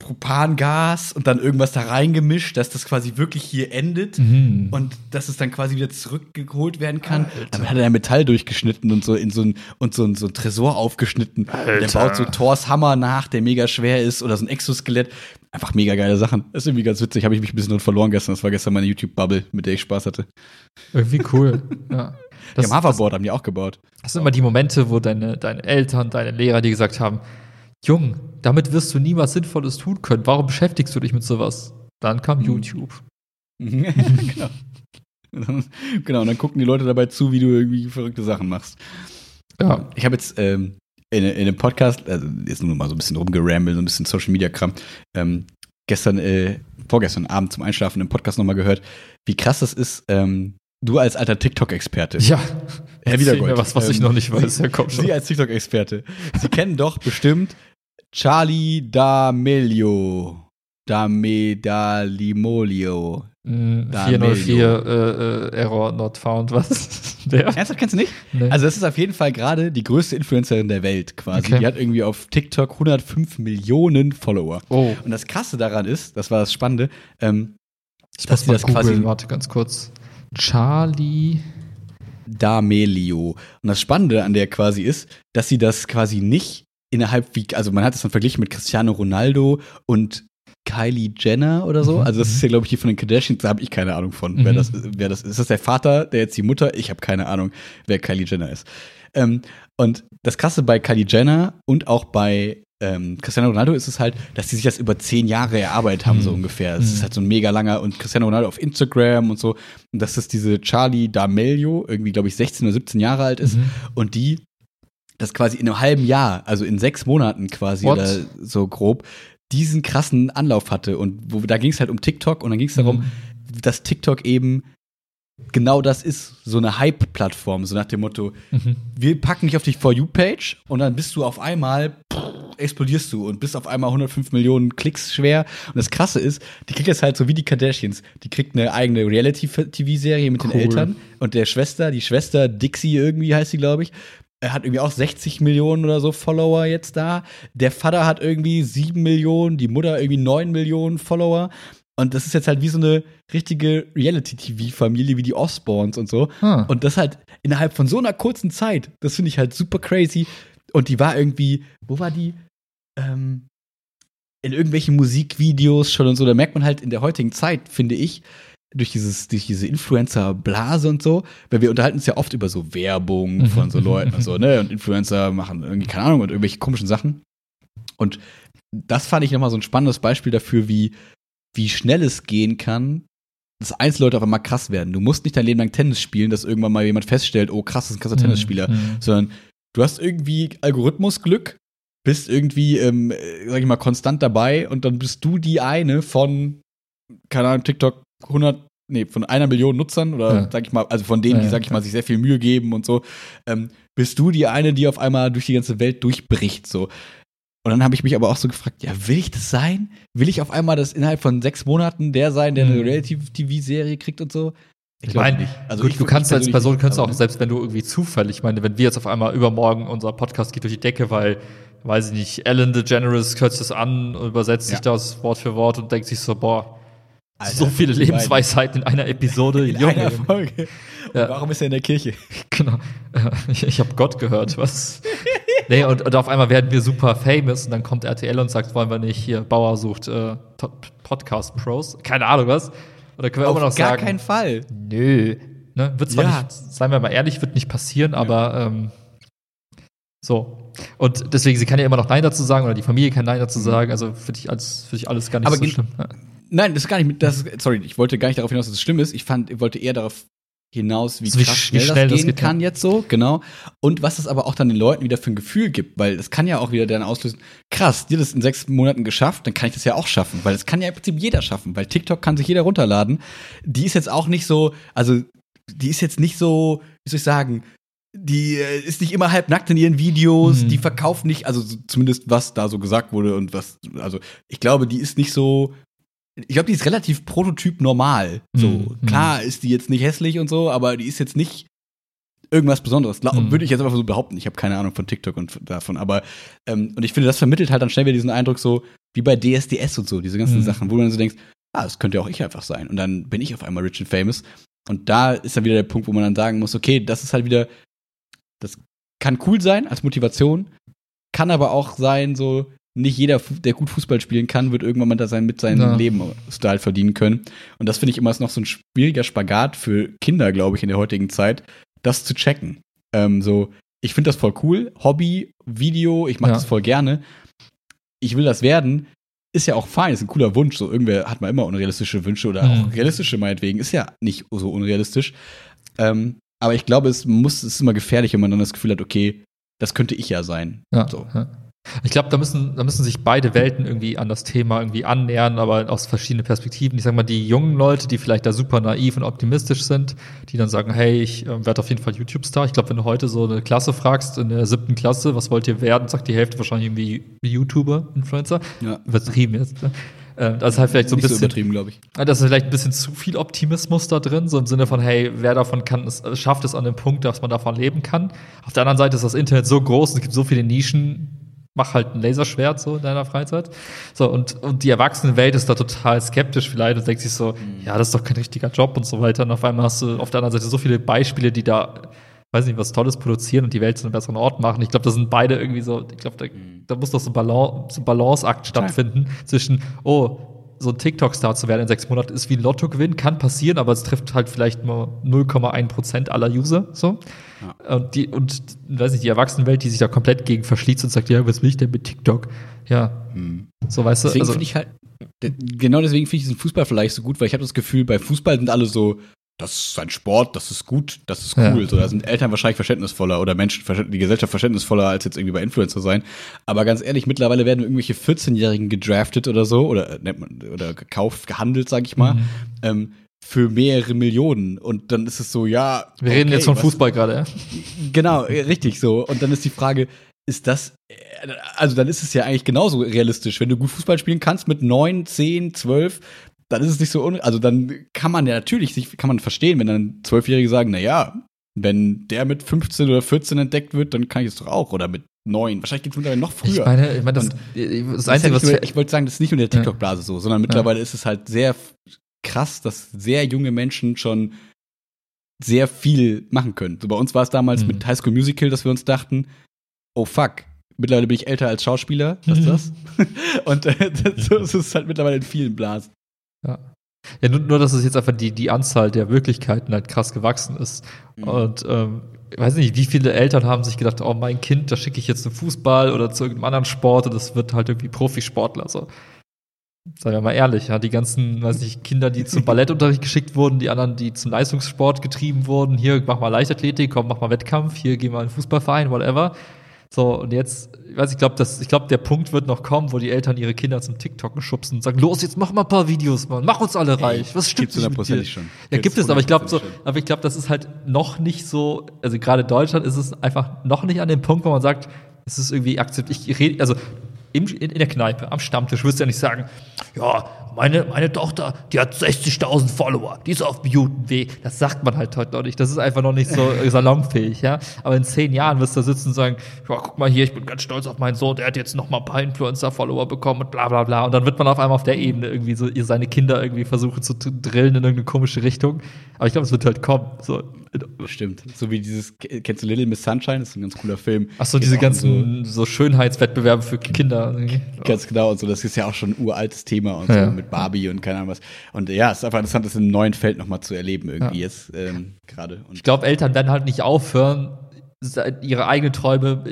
Propangas und dann irgendwas da reingemischt, dass das quasi wirklich hier endet Mhm. und dass es dann quasi wieder zurückgeholt werden kann. Alter. Damit hat er Metall durchgeschnitten und so in so ein und so ein, so ein Tresor aufgeschnitten. Der baut so Thors Hammer nach, der mega schwer ist oder so ein Exoskelett. Einfach mega geile Sachen. Das ist irgendwie ganz witzig. Habe ich mich ein bisschen drin verloren gestern. Das war gestern meine YouTube-Bubble, mit der ich Spaß hatte. Irgendwie cool. <laughs> ja. Das, ja, Hoverboard haben die auch gebaut. Das sind immer die Momente, wo deine, deine Eltern, deine Lehrer dir gesagt haben, Jung, damit wirst du nie was Sinnvolles tun können. Warum beschäftigst du dich mit sowas? Dann kam Mhm. YouTube. <laughs> genau. genau, und dann gucken die Leute dabei zu, wie du irgendwie verrückte Sachen machst. Ja. Ich habe jetzt ähm, in, in einem Podcast, also jetzt nur mal so ein bisschen rumgerambelt, so ein bisschen Social Media Kram, ähm, gestern, äh, vorgestern Abend zum Einschlafen im Podcast nochmal gehört, wie krass das ist, ähm, du als alter TikTok-Experte. Ja. Herr Wiedergold, mir was, was ich ähm, noch nicht weiß. Sie, Ja, komm schon. Sie als TikTok-Experte. Sie kennen doch bestimmt Charlie D'Amelio. D'Amedalimolio. Mm, Da 404 äh, äh, Error not found. <laughs> Was? Der? Ernsthaft kennst du nicht? Nee. Also das ist auf jeden Fall gerade die größte Influencerin der Welt quasi. Okay. Die hat irgendwie auf TikTok 105 Millionen Follower. oh, Und das Krasse daran ist, das war das Spannende, ähm, ich dass muss sie das quasi- googeln. Warte ganz kurz. Charlie. D'Amelio. Und das Spannende an der quasi ist, dass sie das quasi nicht innerhalb wie, also man hat es dann verglichen mit Cristiano Ronaldo und Kylie Jenner oder so. Mhm. Also das ist ja, glaube ich, die von den Kardashians, da habe ich keine Ahnung von, wer, Mhm. das, wer das ist. Ist das der Vater, der jetzt die Mutter? Ich habe keine Ahnung, wer Kylie Jenner ist. Ähm, und das Krasse bei Kylie Jenner und auch bei ähm, Cristiano Ronaldo ist es halt, dass die sich das über zehn Jahre erarbeitet haben, so Mhm. ungefähr. Es ist Mhm. halt so ein mega langer und Cristiano Ronaldo auf Instagram und so. Und dass das diese Charlie D'Amelio, irgendwie, glaube ich, 16 oder 17 Jahre alt ist Mhm. und die das quasi in einem halben Jahr, also in sechs Monaten quasi What? oder so grob, diesen krassen Anlauf hatte. Und wo, da ging es halt um TikTok und dann ging es darum, Mhm. dass TikTok eben genau das ist, so eine Hype-Plattform, so nach dem Motto, Mhm. wir packen dich auf die For You-Page und dann bist du auf einmal, pff, explodierst du und bist auf einmal 105 Millionen Klicks schwer. Und das Krasse ist, die kriegt jetzt halt so wie die Kardashians. Die kriegt eine eigene Reality-TV-Serie mit Cool. den Eltern und der Schwester, die Schwester Dixie irgendwie heißt sie, glaube ich. Er hat irgendwie auch 60 Millionen oder so Follower jetzt da. Der Vater hat irgendwie 7 Millionen, die Mutter irgendwie 9 Millionen Follower. Und das ist jetzt halt wie so eine richtige Reality-TV-Familie, wie die Osborns und so. Ah. Und das halt innerhalb von so einer kurzen Zeit. Das finde ich halt super crazy. Und die war irgendwie, wo war die? Ähm, in irgendwelchen Musikvideos schon und so. Da merkt man halt in der heutigen Zeit, finde ich, durch dieses, durch diese Influencer-Blase und so, weil wir unterhalten uns ja oft über so Werbung Mhm. von so Leuten und so, ne? Und Influencer machen irgendwie, keine Ahnung, und irgendwelche komischen Sachen. Und das fand ich nochmal so ein spannendes Beispiel dafür, wie, wie schnell es gehen kann, dass Einzelleute auf einmal krass werden. Du musst nicht dein Leben lang Tennis spielen, dass irgendwann mal jemand feststellt, oh krass, das ist ein krasser Tennisspieler, Mhm. sondern du hast irgendwie Algorithmusglück, bist irgendwie, ähm, äh, sag ich mal, konstant dabei und dann bist du die eine von, keine Ahnung, TikTok 100, nee, von einer Million Nutzern oder Ja. sag ich mal, also von denen, Ja, die, ja, sag ich mal, sich sehr viel Mühe geben und so, ähm, bist du die eine, die auf einmal durch die ganze Welt durchbricht, so. Und dann habe ich mich aber auch so gefragt, ja, will ich das sein? Will ich auf einmal das innerhalb von sechs Monaten der sein, der eine Mhm. Reality-TV-Serie kriegt und so? Ich glaub meine, Also gut, ich- du ich kannst als Person, kannst du auch, ne? selbst wenn du irgendwie zufällig, ich meine, wenn wir jetzt auf einmal übermorgen, unser Podcast geht durch die Decke, weil, weiß ich nicht, Ellen DeGeneres sich das an, übersetzt sich Ja. das Wort für Wort und denkt sich so, boah, Alter, so viele. Lebensweisheiten in einer Episode, In Junge. einer Folge. Ja. warum ist er in der Kirche? <laughs> Genau. Äh, Ich, ich habe Gott gehört, was? nee, und, und auf einmal werden wir super famous und dann kommt RTL und sagt, wollen wir nicht hier, Bauer sucht äh, Podcast Pros? Keine Ahnung was. Oder können wir immer noch gar sagen, keinen Fall. nö. Ne? Wird zwar Ja. nicht, seien wir mal ehrlich, wird nicht passieren, aber ähm, so. Und deswegen, sie kann ja immer noch Nein dazu sagen oder die Familie kann Nein dazu sagen. Also für dich, als, für dich alles gar nicht Aber so schlimm. Nein, das ist gar nicht mit, das, sorry, ich wollte gar nicht darauf hinaus, dass es schlimm ist. Ich fand, ich wollte eher darauf hinaus, wie, So wie krass sch- schnell, schnell das das gehen kann jetzt so, genau. Und was es aber auch dann den Leuten wieder für ein Gefühl gibt, weil es kann ja auch wieder dann auslösen, krass, dir das in sechs Monaten geschafft, dann kann ich das ja auch schaffen, weil das kann ja im Prinzip jeder schaffen, weil TikTok kann sich jeder runterladen. Die ist jetzt auch nicht so, also die ist jetzt nicht so, wie soll ich sagen, die äh, ist nicht immer halb nackt in ihren Videos, Mhm. die verkauft nicht, also so, zumindest was da so gesagt wurde und was, also ich glaube, die ist nicht so, ich glaube, die ist relativ prototyp normal. So, Mhm. klar ist die jetzt nicht hässlich und so, aber die ist jetzt nicht irgendwas Besonderes. Mhm. Würde ich jetzt einfach so behaupten. Ich habe keine Ahnung von TikTok und davon, aber ähm, und ich finde, das vermittelt halt dann schnell wieder diesen Eindruck so wie bei DSDS und so, diese ganzen Mhm. Sachen, wo du dann so denkst, ah, das könnte ja auch ich einfach sein. Und dann bin ich auf einmal rich and famous. Und da ist dann wieder der Punkt, wo man dann sagen muss, okay, das ist halt wieder, das kann cool sein als Motivation, kann aber auch sein, so, nicht jeder, der gut Fußball spielen kann, wird irgendwann mal da sein mit seinem Ja. Lebensstil verdienen können. Und das finde ich immer noch so ein schwieriger Spagat für Kinder, glaube ich, in der heutigen Zeit, das zu checken. Ähm, so, ich finde das voll cool, Hobby, Video, ich mache Ja. das voll gerne. Ich will das werden, ist ja auch fein, ist ein cooler Wunsch. So, irgendwer hat mal immer unrealistische Wünsche oder Mhm. auch realistische meinetwegen, ist ja nicht so unrealistisch. Ähm, aber ich glaube, es muss, es ist immer gefährlich, wenn man dann das Gefühl hat, okay, das könnte ich ja sein. Ja, So. ja. Ich glaube, da müssen, da müssen sich beide Welten irgendwie an das Thema irgendwie annähern, aber aus verschiedenen Perspektiven. Ich sag mal, die jungen Leute, die vielleicht da super naiv und optimistisch sind, die dann sagen, hey, ich äh, werde auf jeden Fall YouTube-Star. Ich glaube, wenn du heute so eine Klasse fragst, in der siebten Klasse, was wollt ihr werden, sagt die Hälfte wahrscheinlich irgendwie YouTuber, Influencer. Ja. Übertrieben jetzt. Ne? Äh, Das ist halt vielleicht so ein Nicht so bisschen übertrieben, glaube ich. Das ist vielleicht ein bisschen zu viel Optimismus da drin, so im Sinne von, hey, wer davon kann, es äh, schafft es an dem Punkt, dass man davon leben kann. Auf der anderen Seite ist das Internet so groß, es gibt so viele Nischen, mach halt ein Laserschwert so in deiner Freizeit. So, und, und die Erwachsenenwelt ist da total skeptisch vielleicht und denkt sich so, ja, das ist doch kein richtiger Job und so weiter. Und auf einmal hast du auf der anderen Seite so viele Beispiele, die da, weiß nicht, was Tolles produzieren und die Welt zu einem besseren Ort machen. Ich glaube, das sind beide irgendwie so, ich glaube, da, da muss doch so ein Balance, so ein Balanceakt stattfinden zwischen, oh, so ein TikTok-Star zu werden in sechs Monaten ist wie ein Lottogewinn, kann passieren, aber es trifft halt vielleicht nur 0,1 Prozent aller User, so. Und die, und, weiß nicht, die Erwachsenenwelt, die sich da komplett gegen verschließt und sagt, ja, was will ich denn mit TikTok? Ja, so, weißt du, Deswegen also, finde ich halt, genau deswegen finde ich diesen Fußball vielleicht so gut, weil ich habe das Gefühl, bei Fußball sind alle so, das ist ein Sport, das ist gut, das ist cool. Ja. So, da sind Eltern wahrscheinlich verständnisvoller oder Menschen, die Gesellschaft verständnisvoller als jetzt irgendwie bei Influencer sein. Aber ganz ehrlich, mittlerweile werden irgendwelche 14-Jährigen gedraftet oder so oder äh, nennt man oder gekauft, gehandelt, sag ich mal, Mhm. ähm, für mehrere Millionen. Und dann ist es so, ja. wir reden okay, jetzt von was- Fußball gerade, ja. Genau, äh, richtig so. Und dann ist die Frage, ist das, äh, also dann ist es ja eigentlich genauso realistisch. Wenn du gut Fußball spielen kannst mit 9, 10, 12, dann ist es nicht so, un also dann kann man ja natürlich, sich, kann man verstehen, wenn dann Zwölfjährige sagen, na ja, wenn der mit 15 oder 14 entdeckt wird, dann kann ich es doch auch. Oder mit 9. Wahrscheinlich geht es mittlerweile noch früher. Ich meine, ich meine, das, Und das Einzige, was ja nur, ich wollte sagen, das ist nicht nur in der Ja. TikTok-Blase so, sondern mittlerweile ist es halt sehr krass, dass sehr junge Menschen schon sehr viel machen können. So bei uns war es damals Mhm. mit High School Musical, dass wir uns dachten, oh fuck, mittlerweile bin ich älter als Schauspieler, was ist Mhm. das? <laughs> Und äh, das, so ist es halt mittlerweile in vielen Blasen. Ja. Ja, nur, nur, dass es jetzt einfach die, die Anzahl der Möglichkeiten halt krass gewachsen ist. Mhm. Und ähm, ich weiß nicht, wie viele Eltern haben sich gedacht, oh, mein Kind, da schicke ich jetzt zum Fußball oder zu irgendeinem anderen Sport und das wird halt irgendwie Profisportler. So. Seien wir mal ehrlich, ja, die ganzen, weiß nicht, Kinder, die zum <laughs> Ballettunterricht geschickt wurden, die anderen, die zum Leistungssport getrieben wurden, hier mach mal Leichtathletik, komm, mach mal Wettkampf, hier geh mal in den Fußballverein, whatever. So, und jetzt, ich weiß, ich glaube, ich glaube, der Punkt wird noch kommen, wo die Eltern ihre Kinder zum TikToken schubsen und sagen, los, jetzt mach mal ein paar Videos, Mann, mach uns alle reich. Was stimmt nicht mit dir? schon. Ja, gibt es, aber ich glaube so, aber ich glaube, das ist halt noch nicht so, also gerade in Deutschland ist es einfach noch nicht an dem Punkt, wo man sagt, es ist irgendwie akzeptiert. Ich rede, also im, in, in der Kneipe, am Stammtisch, wirst du ja nicht sagen, ja, meine, meine Tochter, die hat 60.000 Follower, die ist auf Mutant-Weg. Das sagt man halt heute noch nicht. Das ist einfach noch nicht so äh, <laughs> salonfähig, ja. Aber in zehn Jahren wirst du da sitzen und sagen, ja, guck mal hier, ich bin ganz stolz auf meinen Sohn, der hat jetzt noch mal ein paar Influencer-Follower bekommen und bla bla bla. Und dann wird man auf einmal auf der Ebene irgendwie so ihr seine Kinder irgendwie versuchen zu drillen in irgendeine komische Richtung. Aber ich glaube, es wird halt kommen. So. Stimmt. So wie dieses, kennst du Little Miss Sunshine? Das ist ein ganz cooler Film. Ach so, diese ganzen so, so Schönheitswettbewerbe für Kinder. Ganz genau. Und so, das ist ja auch schon ein uraltes Thema und ja. so mit Barbie und keine Ahnung was. Und ja, es ist einfach interessant, das im neuen Feld nochmal zu erleben irgendwie ja. jetzt ähm, gerade. Ich glaube, Eltern werden halt nicht aufhören, ihre eigenen Träume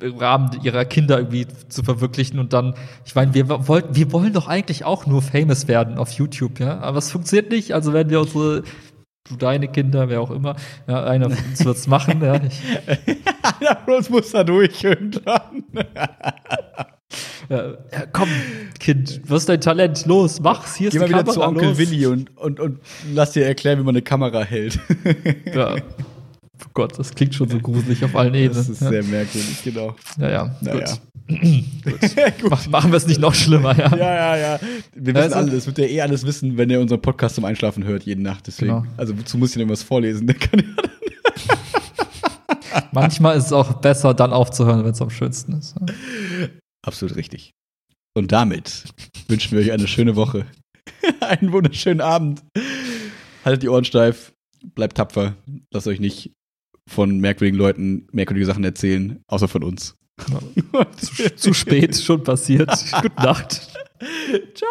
im Rahmen ihrer Kinder irgendwie zu verwirklichen und dann, ich meine, wir wollten, wir wollen doch eigentlich auch nur famous werden auf YouTube, ja, aber es funktioniert nicht, also werden wir unsere du deine Kinder, wer auch immer, ja, einer von uns wird's machen, ja. <laughs> einer von uns muss da durch irgendwann. <laughs> Ja, komm, Kind, was ist dein Talent? Los, mach's, hier ist Geh mal wieder Kamera, zu Onkel los. Willi und, und, und lass dir erklären, wie man eine Kamera hält. <laughs> ja. Oh Gott, das klingt schon so gruselig auf allen Ebenen. Das ist ja. sehr merkwürdig, genau. Ja, ja. Naja. Gut. <clears throat> gut. Machen wir es nicht noch schlimmer, ja. Ja, ja, ja. Wir wissen also, alles. Wird ja eh alles wissen, wenn er unseren Podcast zum Einschlafen hört, jeden Nacht. Deswegen. Genau. Also, wozu muss ich denn was vorlesen? <laughs> Der kann ja Manchmal ist es auch besser, dann aufzuhören, wenn es am schönsten ist. Absolut richtig. Und damit <laughs> wünschen wir euch eine schöne Woche. <laughs> Einen wunderschönen Abend. Haltet die Ohren steif, bleibt tapfer, lasst euch nicht von merkwürdigen Leuten merkwürdige Sachen erzählen, außer von uns. zu, zu spät, schon passiert. <laughs> Gute Nacht. Ciao.